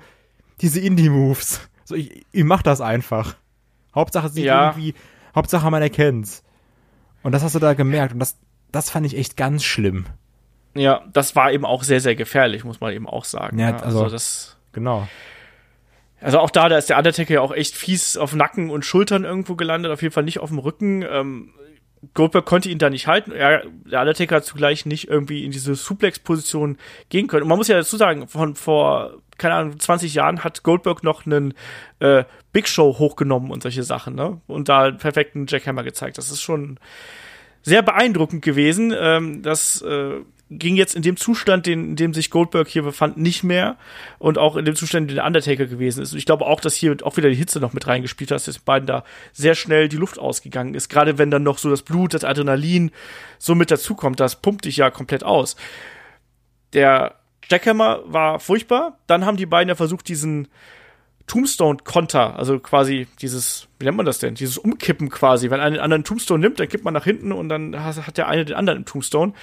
diese Indie-Moves. So, ich, ich mach das einfach. Hauptsache sieht Ja. irgendwie, Hauptsache man erkennt's. Und das hast du da gemerkt und das, das fand ich echt ganz schlimm. Ja, das war eben auch sehr, sehr gefährlich, muss man eben auch sagen. Ja, also, also- das. Genau. Also auch da, da ist der Undertaker ja auch echt fies auf Nacken und Schultern irgendwo gelandet, auf jeden Fall nicht auf dem Rücken. Ähm, Goldberg konnte ihn da nicht halten. Ja, der Undertaker hat zugleich nicht irgendwie in diese Suplex-Position gehen können. Und man muss ja dazu sagen, von vor, keine Ahnung, 20 Jahren hat Goldberg noch einen äh, Big Show hochgenommen und solche Sachen, ne? Und da einen perfekten Jackhammer gezeigt. Das ist schon sehr beeindruckend gewesen. Ähm, das äh, ging jetzt in dem Zustand, den, in dem sich Goldberg hier befand, nicht mehr. Und auch in dem Zustand, in dem der Undertaker gewesen ist. Und ich glaube auch, dass hier auch wieder die Hitze noch mit reingespielt hat, dass den beiden da sehr schnell die Luft ausgegangen ist. Gerade wenn dann noch so das Blut, das Adrenalin so mit dazukommt, das pumpt dich ja komplett aus. Der Jackhammer war furchtbar. Dann haben die beiden ja versucht, diesen Tombstone-Konter, also quasi dieses, wie nennt man das denn? Dieses Umkippen quasi. Wenn einer den anderen Tombstone nimmt, dann kippt man nach hinten und dann hat der eine den anderen im Tombstone.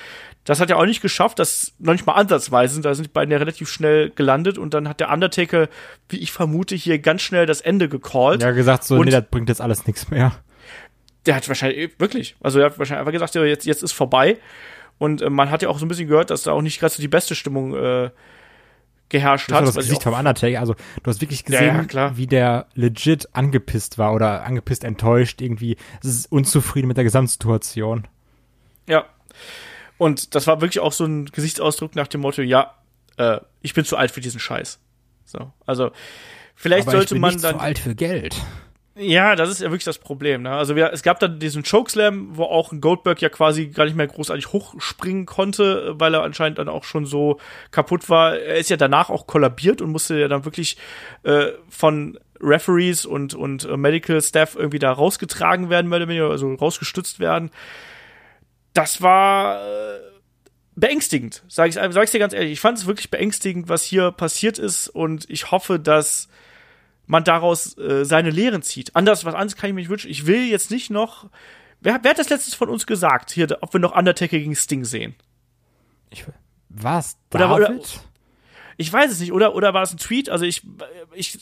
Das hat er auch nicht geschafft, das noch nicht mal ansatzweise. Da sind die beiden ja relativ schnell gelandet und dann hat der Undertaker, wie ich vermute, hier ganz schnell das Ende gecallt. Ja, gesagt so, Und- nee, das bringt jetzt alles nichts mehr. Der hat wahrscheinlich, wirklich, also er hat wahrscheinlich einfach gesagt, ja, jetzt, jetzt ist vorbei. Und äh, man hat ja auch so ein bisschen gehört, dass da auch nicht gerade so die beste Stimmung äh, geherrscht Das hat. das Gesicht vom Undertaker. Also, du hast wirklich Ja, gesehen, ja, klar. wie der legit angepisst war oder angepisst enttäuscht irgendwie. Es ist unzufrieden mit der Gesamtsituation. Ja. Und das war wirklich auch so ein Gesichtsausdruck nach dem Motto, ja, äh, ich bin zu alt für diesen Scheiß. So, also vielleicht Aber sollte ich bin man nicht dann zu alt für Geld. Ja, das ist ja wirklich das Problem. Ne? Also wir, es gab dann diesen Chokeslam, wo auch Goldberg ja quasi gar nicht mehr großartig hochspringen konnte, weil er anscheinend dann auch schon so kaputt war. Er ist ja danach auch kollabiert und musste ja dann wirklich äh, von Referees und, und äh, Medical Staff irgendwie da rausgetragen werden, also rausgestützt werden. Das war äh, beängstigend, sag ich, sag ich dir ganz ehrlich. Ich fand es wirklich beängstigend, was hier passiert ist und ich hoffe, dass man daraus äh, seine Lehren zieht. Anders, was anderes kann ich mir nicht wünschen. Ich will jetzt nicht noch. Wer, wer hat das letztes von uns gesagt, hier, ob wir noch Undertaker gegen Sting sehen? Ich, was? Oder- David? oder- Ich weiß es nicht, oder, oder war es ein Tweet? Also ich, ich,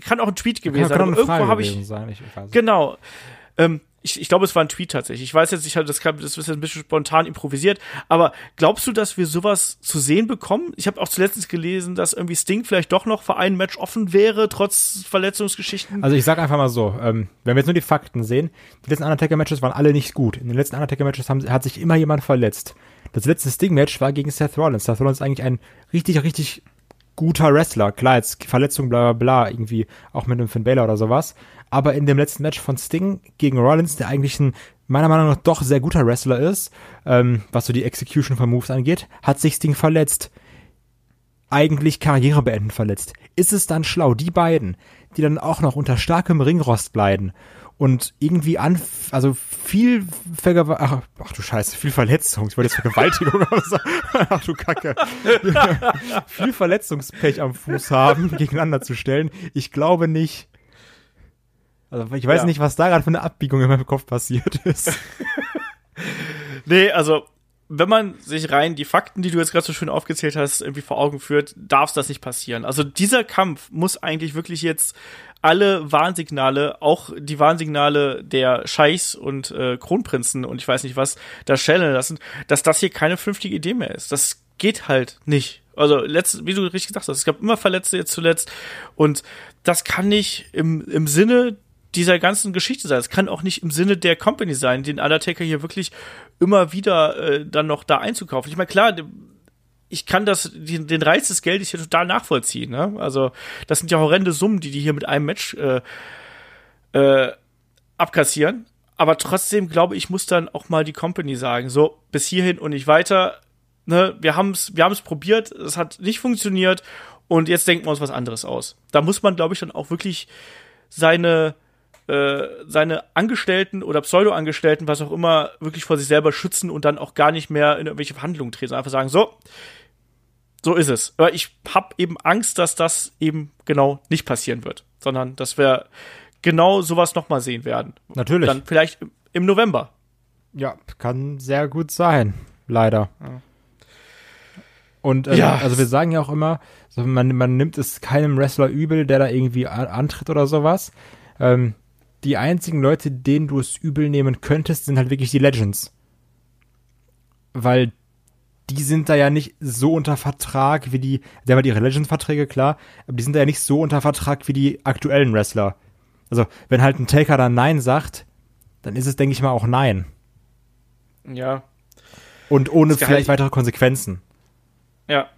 kann auch ein Tweet gewesen kann, sein. kann eine irgendwo habe ich, sein. Ich. Genau. Ähm, ich, ich glaube, es war ein Tweet tatsächlich. Ich weiß jetzt nicht, das, kann, das ist ein bisschen spontan improvisiert. Aber glaubst du, dass wir sowas zu sehen bekommen? Ich habe auch zuletzt gelesen, dass irgendwie Sting vielleicht doch noch für ein Match offen wäre, trotz Verletzungsgeschichten. Also ich sag einfach mal so, ähm, wenn wir jetzt nur die Fakten sehen, die letzten Undertaker-Matches waren alle nicht gut. In den letzten Undertaker-Matches hat sich immer jemand verletzt. Das letzte Sting-Match war gegen Seth Rollins. Seth Rollins ist eigentlich ein richtig, richtig guter Wrestler. Klar, jetzt Verletzung, bla bla bla, irgendwie auch mit einem Finn Balor oder sowas. Aber in dem letzten Match von Sting gegen Rollins, der eigentlich ein meiner Meinung nach doch sehr guter Wrestler ist, ähm, was so die Execution von Moves angeht, hat sich Sting verletzt eigentlich Karriere beenden verletzt. Ist es dann schlau, die beiden, die dann auch noch unter starkem Ringrost leiden und irgendwie an, also viel Vergew ach, ach du Scheiße, viel Verletzung, ich wollte jetzt Vergewaltigung sagen. <laughs> ach du Kacke. <laughs> viel Verletzungspech am Fuß haben, gegeneinander zu stellen. Ich glaube nicht. Also ich weiß Ja. nicht, was da gerade für eine Abbiegung in meinem Kopf passiert ist. <laughs> Nee, also wenn man sich rein die Fakten, die du jetzt gerade so schön aufgezählt hast, irgendwie vor Augen führt, darf das nicht passieren. Also dieser Kampf muss eigentlich wirklich jetzt alle Warnsignale, auch die Warnsignale der Scheichs und äh, Kronprinzen und ich weiß nicht was, da schellen lassen, dass das hier keine vernünftige Idee mehr ist. Das geht halt nicht. Also, letzt, wie du richtig gesagt hast, es gab immer Verletzte jetzt zuletzt und das kann nicht im, im Sinne dieser ganzen Geschichte sein. Es kann auch nicht im Sinne der Company sein, den Undertaker hier wirklich immer wieder äh, dann noch da einzukaufen. Ich meine, klar, ich kann das, den, den Reiz des Geldes hier total nachvollziehen. Ne? Also, das sind ja horrende Summen, die die hier mit einem Match äh, äh, abkassieren. Aber trotzdem glaube ich, muss dann auch mal die Company sagen, so, bis hierhin und nicht weiter. Ne, wir haben es wir haben's probiert, es hat nicht funktioniert und jetzt denken wir uns was anderes aus. Da muss man, glaube ich, dann auch wirklich seine äh, seine Angestellten oder Pseudo-Angestellten, was auch immer, wirklich vor sich selber schützen und dann auch gar nicht mehr in irgendwelche Verhandlungen treten. Einfach sagen, so, so ist es. Aber ich habe eben Angst, dass das eben genau nicht passieren wird, sondern dass wir genau sowas nochmal sehen werden. Natürlich. Dann vielleicht im- November. Ja, kann sehr gut sein, leider. Und ähm, Ja. also wir sagen ja auch immer, man, man nimmt es keinem Wrestler übel, der da irgendwie antritt oder sowas. Ähm, die einzigen Leute, denen du es übel nehmen könntest, sind halt wirklich die Legends. Weil die sind da ja nicht so unter Vertrag wie die, der haben ihre Legends-Verträge, klar, aber die sind da ja nicht so unter Vertrag wie die aktuellen Wrestler. Also, wenn halt ein Taker dann Nein sagt, dann ist es, denke ich mal, auch Nein. Ja. Und ohne vielleicht weitere Konsequenzen. Ja.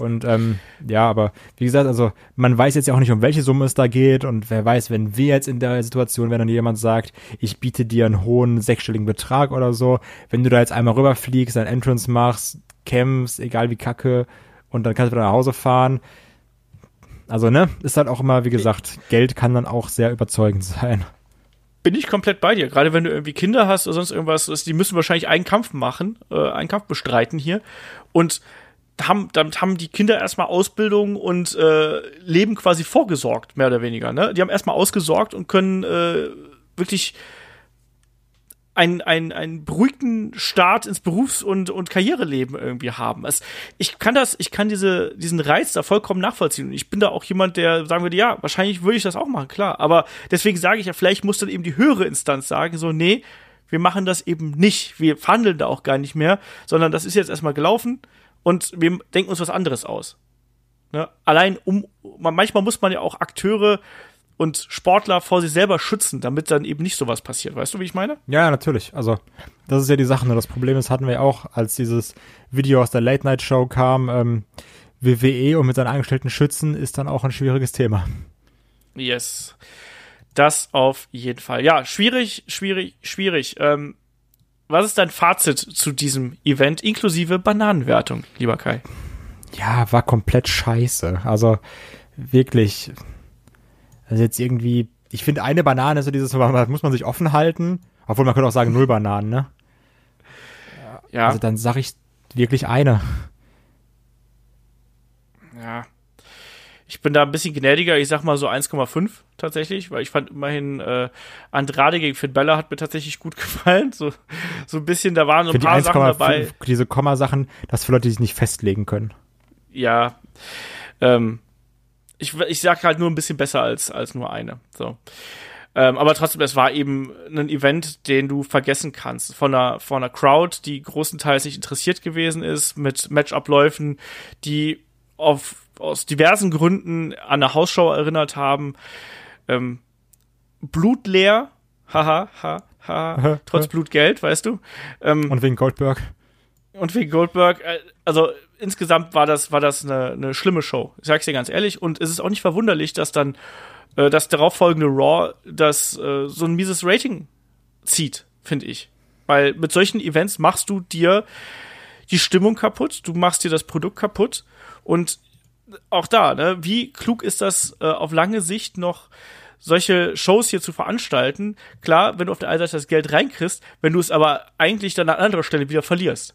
Und ähm, ja, aber wie gesagt, also man weiß jetzt ja auch nicht, um welche Summe es da geht und wer weiß, wenn wir jetzt in der Situation, wenn dann jemand sagt, ich biete dir einen hohen sechsstelligen Betrag oder so, wenn du da jetzt einmal rüberfliegst, ein Entrance machst, campst, egal wie kacke und dann kannst du wieder nach Hause fahren. Also ne, ist halt auch immer, wie gesagt, Geld kann dann auch sehr überzeugend <laughs> sein. bin ich komplett bei dir. Gerade wenn du irgendwie Kinder hast oder sonst irgendwas, die müssen wahrscheinlich einen Kampf machen, äh, einen Kampf bestreiten hier. Und haben, damit haben die Kinder erstmal Ausbildung und äh, Leben quasi vorgesorgt, mehr oder weniger. Ne? Die haben erstmal ausgesorgt und können äh, wirklich einen, einen, einen beruhigten Start ins Berufs- und, und Karriereleben irgendwie haben. Es, ich kann das, ich kann diese, diesen Reiz da vollkommen nachvollziehen. Und ich bin da auch jemand, der sagen würde, ja, wahrscheinlich würde ich das auch machen, klar. Aber deswegen sage ich ja, vielleicht muss dann eben die höhere Instanz sagen, so, nee, wir machen das eben nicht. Wir verhandeln da auch gar nicht mehr, sondern das ist jetzt erstmal gelaufen und wir denken uns was anderes aus. Ne? Allein um, man, manchmal muss man ja auch Akteure und Sportler vor sich selber schützen, damit dann eben nicht sowas passiert. Weißt du, wie ich meine? Ja, natürlich. Also, das ist ja die Sache. Nur das Problem ist, hatten wir auch, als dieses Video aus der Late-Night-Show kam, ähm, WWE und mit seinen Angestellten schützen, ist dann auch ein schwieriges Thema. Yes. Das auf jeden Fall. Ja, schwierig, schwierig, schwierig. Ähm, was ist dein Fazit zu diesem Event inklusive Bananenwertung, lieber Kai? Ja, war komplett scheiße. Also wirklich, also jetzt irgendwie, ich finde eine Banane so dieses, muss man sich offen halten, obwohl man könnte auch sagen null Bananen, ne? Ja. Also dann sag ich wirklich eine. Ja. Ich bin da ein bisschen gnädiger, ich sag mal so 1,5 tatsächlich, weil ich fand immerhin äh, Andrade gegen Finn Bella hat mir tatsächlich gut <laughs> gefallen. So, so ein bisschen, da waren so ein paar Sachen dabei. Diese Komma-Sachen, das für Leute, die sich nicht festlegen können. Ja. Ähm, ich, ich sag halt nur ein bisschen besser als, als nur eine. So. Ähm, aber trotzdem, es war eben ein Event, den du vergessen kannst. Von einer, von einer Crowd, die großenteils nicht interessiert gewesen ist, mit Matchabläufen, die auf, aus diversen Gründen an eine Hausshow erinnert haben. Ähm, blutleer, haha, ha, ha, trotz Blutgeld, weißt du. Ähm, und wegen Goldberg. Und wegen Goldberg, äh, also insgesamt war das, war das eine, eine schlimme Show. Ich sag's dir ganz ehrlich. Und es ist auch nicht verwunderlich, dass dann äh, das darauffolgende Raw das äh, so ein mieses Rating zieht, finde ich. Weil mit solchen Events machst du dir die Stimmung kaputt, du machst dir das Produkt kaputt und auch da, ne, wie klug ist das äh, auf lange Sicht noch solche Shows hier zu veranstalten? Klar, wenn du auf der einen Seite das Geld reinkriegst, wenn du es aber eigentlich dann an anderer Stelle wieder verlierst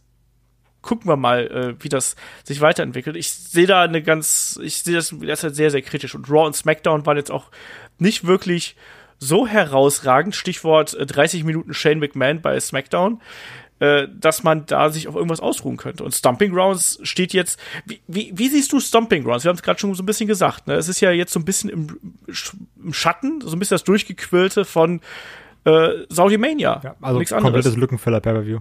gucken wir mal, äh, wie das sich weiterentwickelt. Ich sehe da eine ganz, ich sehe das derzeit sehr, sehr kritisch. Und Raw und SmackDown waren jetzt auch nicht wirklich so herausragend. Stichwort äh, 30 Minuten Shane McMahon bei SmackDown, äh, dass man da sich auf irgendwas ausruhen könnte. Und Stomping Grounds steht jetzt. Wie, wie, wie siehst du Stomping Grounds? Wir haben es gerade schon so ein bisschen gesagt. Ne? Es ist ja jetzt so ein bisschen im, im Schatten, so ein bisschen das Durchgequillte von äh, Saudi Mania. Ja, also Nichts komplettes anderes. Lückenfiller Pay-Per-View.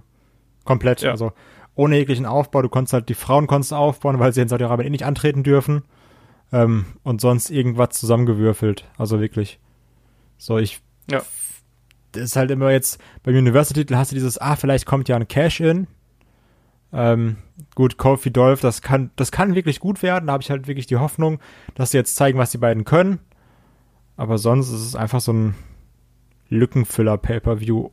Komplett. Ja. Also ohne jeglichen Aufbau. Du konntest halt die Frauen konntest aufbauen, weil sie in Saudi-Arabien eh nicht antreten dürfen. Ähm, und sonst irgendwas zusammengewürfelt. Also wirklich. So, ich. Ja. Das ist halt immer jetzt, beim University-Titel hast du dieses, ah, vielleicht kommt ja ein Cash-In. Ähm, gut, Kofi Dolph, das kann, das kann wirklich gut werden. Da habe ich halt wirklich die Hoffnung, dass sie jetzt zeigen, was die beiden können. Aber sonst ist es einfach so ein Lückenfüller-Pay-Per-View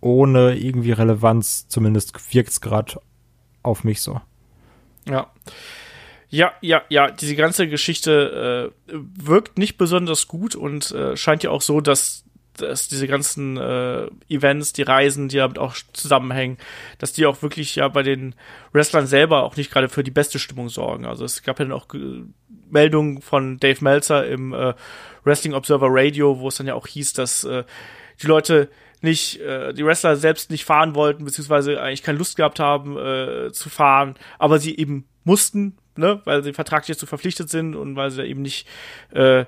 ohne irgendwie Relevanz. Zumindest wirkt es gerade auf mich so. Ja. Ja, ja, ja, diese ganze Geschichte äh, wirkt nicht besonders gut und äh, scheint ja auch so, dass, dass diese ganzen äh, Events, die Reisen, die damit auch zusammenhängen, dass die auch wirklich ja bei den Wrestlern selber auch nicht gerade für die beste Stimmung sorgen. Also es gab ja dann auch Meldungen von Dave Meltzer im äh, Wrestling Observer Radio, wo es dann ja auch hieß, dass äh, die Leute nicht, äh, die Wrestler selbst nicht fahren wollten, beziehungsweise eigentlich keine Lust gehabt haben äh, zu fahren, aber sie eben mussten, ne, weil sie vertraglich dazu verpflichtet sind und weil sie da eben nicht äh,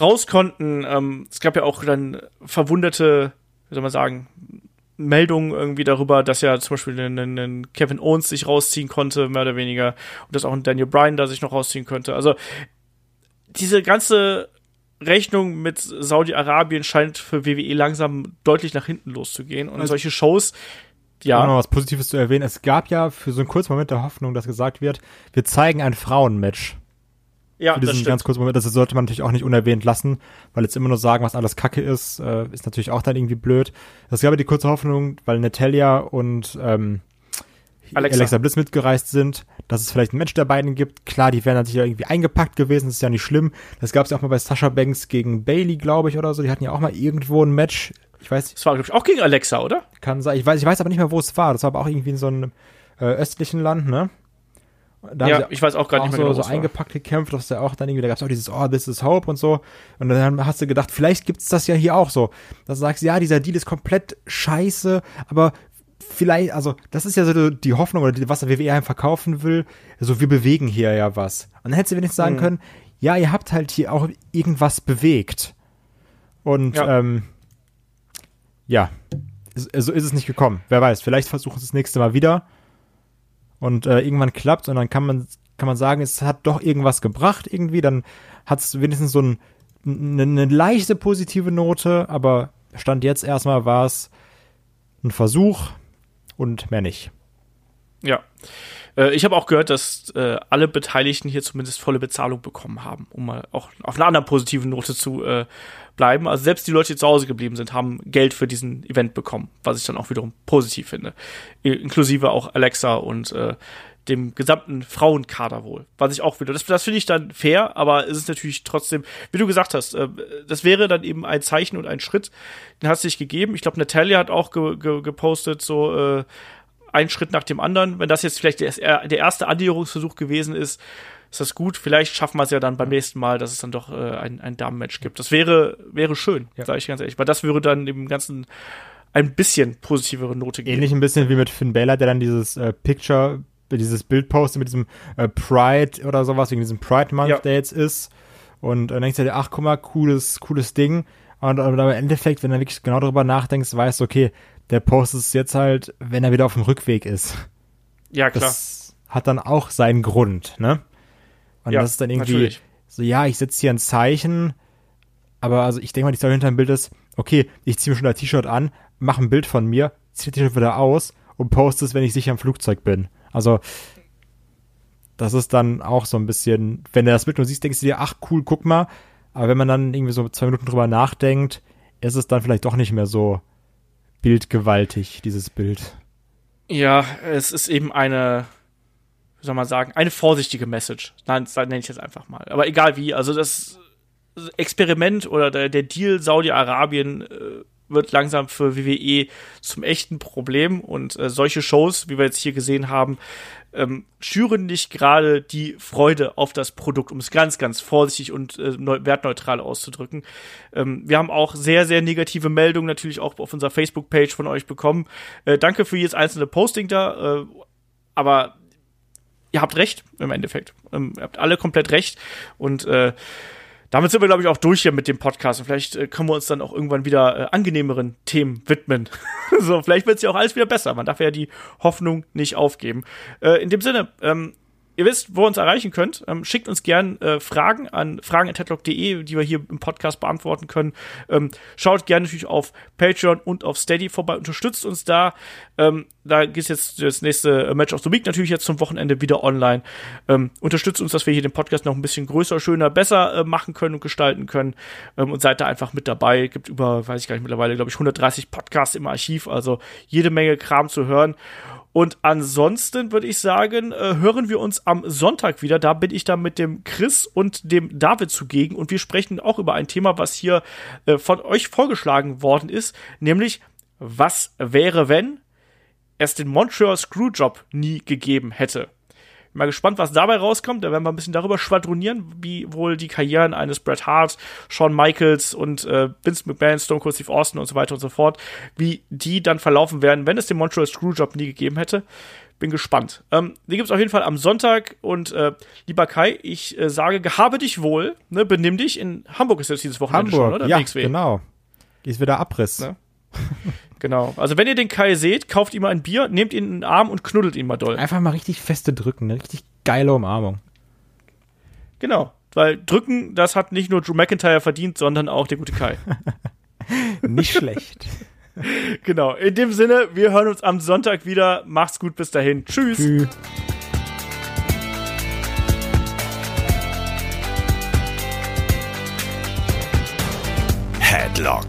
raus konnten. Ähm, es gab ja auch dann verwunderte, wie soll man sagen, Meldungen irgendwie darüber, dass ja zum Beispiel ein, ein Kevin Owens sich rausziehen konnte, mehr oder weniger, und dass auch ein Daniel Bryan da sich noch rausziehen könnte. Also diese ganze Rechnung mit Saudi-Arabien scheint für WWE langsam deutlich nach hinten loszugehen. Und also, solche Shows, ja. noch was Positives zu erwähnen. Es gab ja für so einen kurzen Moment der Hoffnung, dass gesagt wird, wir zeigen ein Frauenmatch. Ja, für diesen das ganz kurzen Moment, das sollte man natürlich auch nicht unerwähnt lassen, weil jetzt immer nur sagen, was alles Kacke ist, äh, ist natürlich auch dann irgendwie blöd. Es gab ja die kurze Hoffnung, weil Natalia und ähm, Alexa. Alexa Bliss mitgereist sind, dass es vielleicht ein Match der beiden gibt. Klar, die wären natürlich irgendwie eingepackt gewesen, das ist ja nicht schlimm. Das gab es ja auch mal bei Sasha Banks gegen Bailey, glaube ich, oder so. Die hatten ja auch mal irgendwo ein Match. Ich weiß. Das war, glaube ich, auch gegen Alexa, oder? Kann sein. Ich weiß, ich weiß aber nicht mehr, wo es war. Das war aber auch irgendwie in so einem äh, östlichen Land, ne? Da ja, ich weiß auch gar nicht mehr so, genau, so eingepackt gekämpft, das ja auch dann irgendwie, da gab es auch dieses, oh, this is hope und so. Und dann hast du gedacht, vielleicht gibt's das ja hier auch so. Dass du sagst, ja, dieser Deal ist komplett scheiße, aber vielleicht, also das ist ja so die Hoffnung oder was der WWE einem verkaufen will, so wir bewegen hier ja was. Und dann hättest du wenigstens sagen mhm. können, ja, ihr habt halt hier auch irgendwas bewegt. Und ja, ähm, ja so ist es nicht gekommen. Wer weiß, vielleicht versuchen sie es das nächste Mal wieder und äh, irgendwann klappt und dann kann man kann man sagen, es hat doch irgendwas gebracht irgendwie, dann hat es wenigstens so ein eine, eine leichte positive Note, aber Stand jetzt erstmal war es ein Versuch und mehr nicht. Ja. Äh, ich habe auch gehört, dass äh, alle Beteiligten hier zumindest volle Bezahlung bekommen haben, um mal auch auf einer anderen positiven Note zu äh, bleiben. Also selbst die Leute, die zu Hause geblieben sind, haben Geld für diesen Event bekommen, was ich dann auch wiederum positiv finde. Inklusive auch Alexa und äh, dem gesamten Frauenkader wohl. Was ich auch wieder, das, das finde ich dann fair, aber es ist natürlich trotzdem, wie du gesagt hast, äh, das wäre dann eben ein Zeichen und ein Schritt, den hat es sich gegeben. Ich glaube, Natalia hat auch ge, ge, gepostet, so äh, ein Schritt nach dem anderen. Wenn das jetzt vielleicht der, der erste Annäherungsversuch gewesen ist, ist das gut. Vielleicht schaffen wir es ja dann beim nächsten Mal, dass es dann doch äh, ein, ein Damenmatch gibt. Das wäre, wäre schön, ja. sage ich ganz ehrlich, weil das würde dann dem Ganzen ein bisschen positivere Note geben. Ähnlich ein bisschen wie mit Finn Balor, der dann dieses äh, Picture dieses Bild postet mit diesem äh, Pride oder sowas, wegen diesem Pride Month, ja. der jetzt ist. Und dann denkst du dir, ach guck mal, cooles, cooles Ding. Und, und aber im Endeffekt, wenn du wirklich genau darüber nachdenkst, weißt du, okay, der postet es jetzt halt, wenn er wieder auf dem Rückweg ist. Ja, klar. Das hat dann auch seinen Grund, ne? Und ja, das ist dann irgendwie natürlich. so, ja, ich setze hier ein Zeichen, aber also ich denke mal, die Story hinter dem Bild ist, okay, ich ziehe mir schon ein T-Shirt an, mache ein Bild von mir, ziehe das T-Shirt wieder aus und poste es, wenn ich sicher am Flugzeug bin. Also, das ist dann auch so ein bisschen, wenn du das Bild nur siehst, denkst du dir, ach cool, guck mal. Aber wenn man dann irgendwie so zwei Minuten drüber nachdenkt, ist es dann vielleicht doch nicht mehr so bildgewaltig, dieses Bild. Ja, es ist eben eine, wie soll man sagen, eine vorsichtige Message. Nein, das nenne ich jetzt einfach mal. Aber egal wie, also das Experiment oder der, der Deal Saudi-Arabien äh, wird langsam für WWE zum echten Problem und äh, solche Shows, wie wir jetzt hier gesehen haben, ähm, schüren nicht gerade die Freude auf das Produkt, um es ganz, ganz vorsichtig und äh, wertneutral auszudrücken. Ähm, wir haben auch sehr, sehr negative Meldungen natürlich auch auf unserer Facebook-Page von euch bekommen. Äh, danke für jedes einzelne Posting da, äh, aber ihr habt recht im Endeffekt. Ähm, ihr habt alle komplett recht und äh, damit sind wir, glaube ich, auch durch hier mit dem Podcast. Und vielleicht äh, können wir uns dann auch irgendwann wieder äh, angenehmeren Themen widmen. <laughs> so, vielleicht wird es ja auch alles wieder besser. Man darf ja die Hoffnung nicht aufgeben. Äh, in dem Sinne, ähm, Ihr wisst, wo ihr uns erreichen könnt. Ähm, schickt uns gern äh, Fragen an fragen.headlock.de, die wir hier im Podcast beantworten können. Ähm, schaut gerne natürlich auf Patreon und auf Steady vorbei. Unterstützt uns da. Ähm, da geht jetzt das nächste Match of the Week natürlich jetzt zum Wochenende wieder online. Ähm, unterstützt uns, dass wir hier den Podcast noch ein bisschen größer, schöner, besser äh, machen können und gestalten können. Ähm, und seid da einfach mit dabei. Gibt über, weiß ich gar nicht, mittlerweile, glaube ich, 130 Podcasts im Archiv. Also jede Menge Kram zu hören. Und ansonsten würde ich sagen, äh, hören wir uns am Sonntag wieder. Da bin ich dann mit dem Chris und dem David zugegen und wir sprechen auch über ein Thema, was hier äh, von euch vorgeschlagen worden ist, nämlich was wäre, wenn es den Montreal Screwjob nie gegeben hätte. Mal gespannt, was dabei rauskommt. Da werden wir ein bisschen darüber schwadronieren, wie wohl die Karrieren eines Bret Hart, Shawn Michaels und äh, Vince McMahon, Stone Cold Steve Austin und so weiter und so fort, wie die dann verlaufen werden, wenn es den Montreal Screwjob nie gegeben hätte. Bin gespannt. Ähm, die gibt es auf jeden Fall am Sonntag. Und äh, lieber Kai, ich äh, sage, gehabe dich wohl, ne, benimm dich. In Hamburg ist jetzt dieses Wochenende Hamburg, schon, oder? Ja, WXW. genau. Ist wieder Abriss. Ne? <laughs> Genau. Also wenn ihr den Kai seht, kauft ihm mal ein Bier, nehmt ihn in den Arm und knuddelt ihn mal doll. Einfach mal richtig feste drücken, eine richtig geile Umarmung. Genau. Weil drücken, das hat nicht nur Drew McIntyre verdient, sondern auch der gute Kai. <laughs> nicht schlecht. <laughs> Genau. In dem Sinne, wir hören uns am Sonntag wieder. Macht's gut, bis dahin. Tschüss. Tschüss. Headlock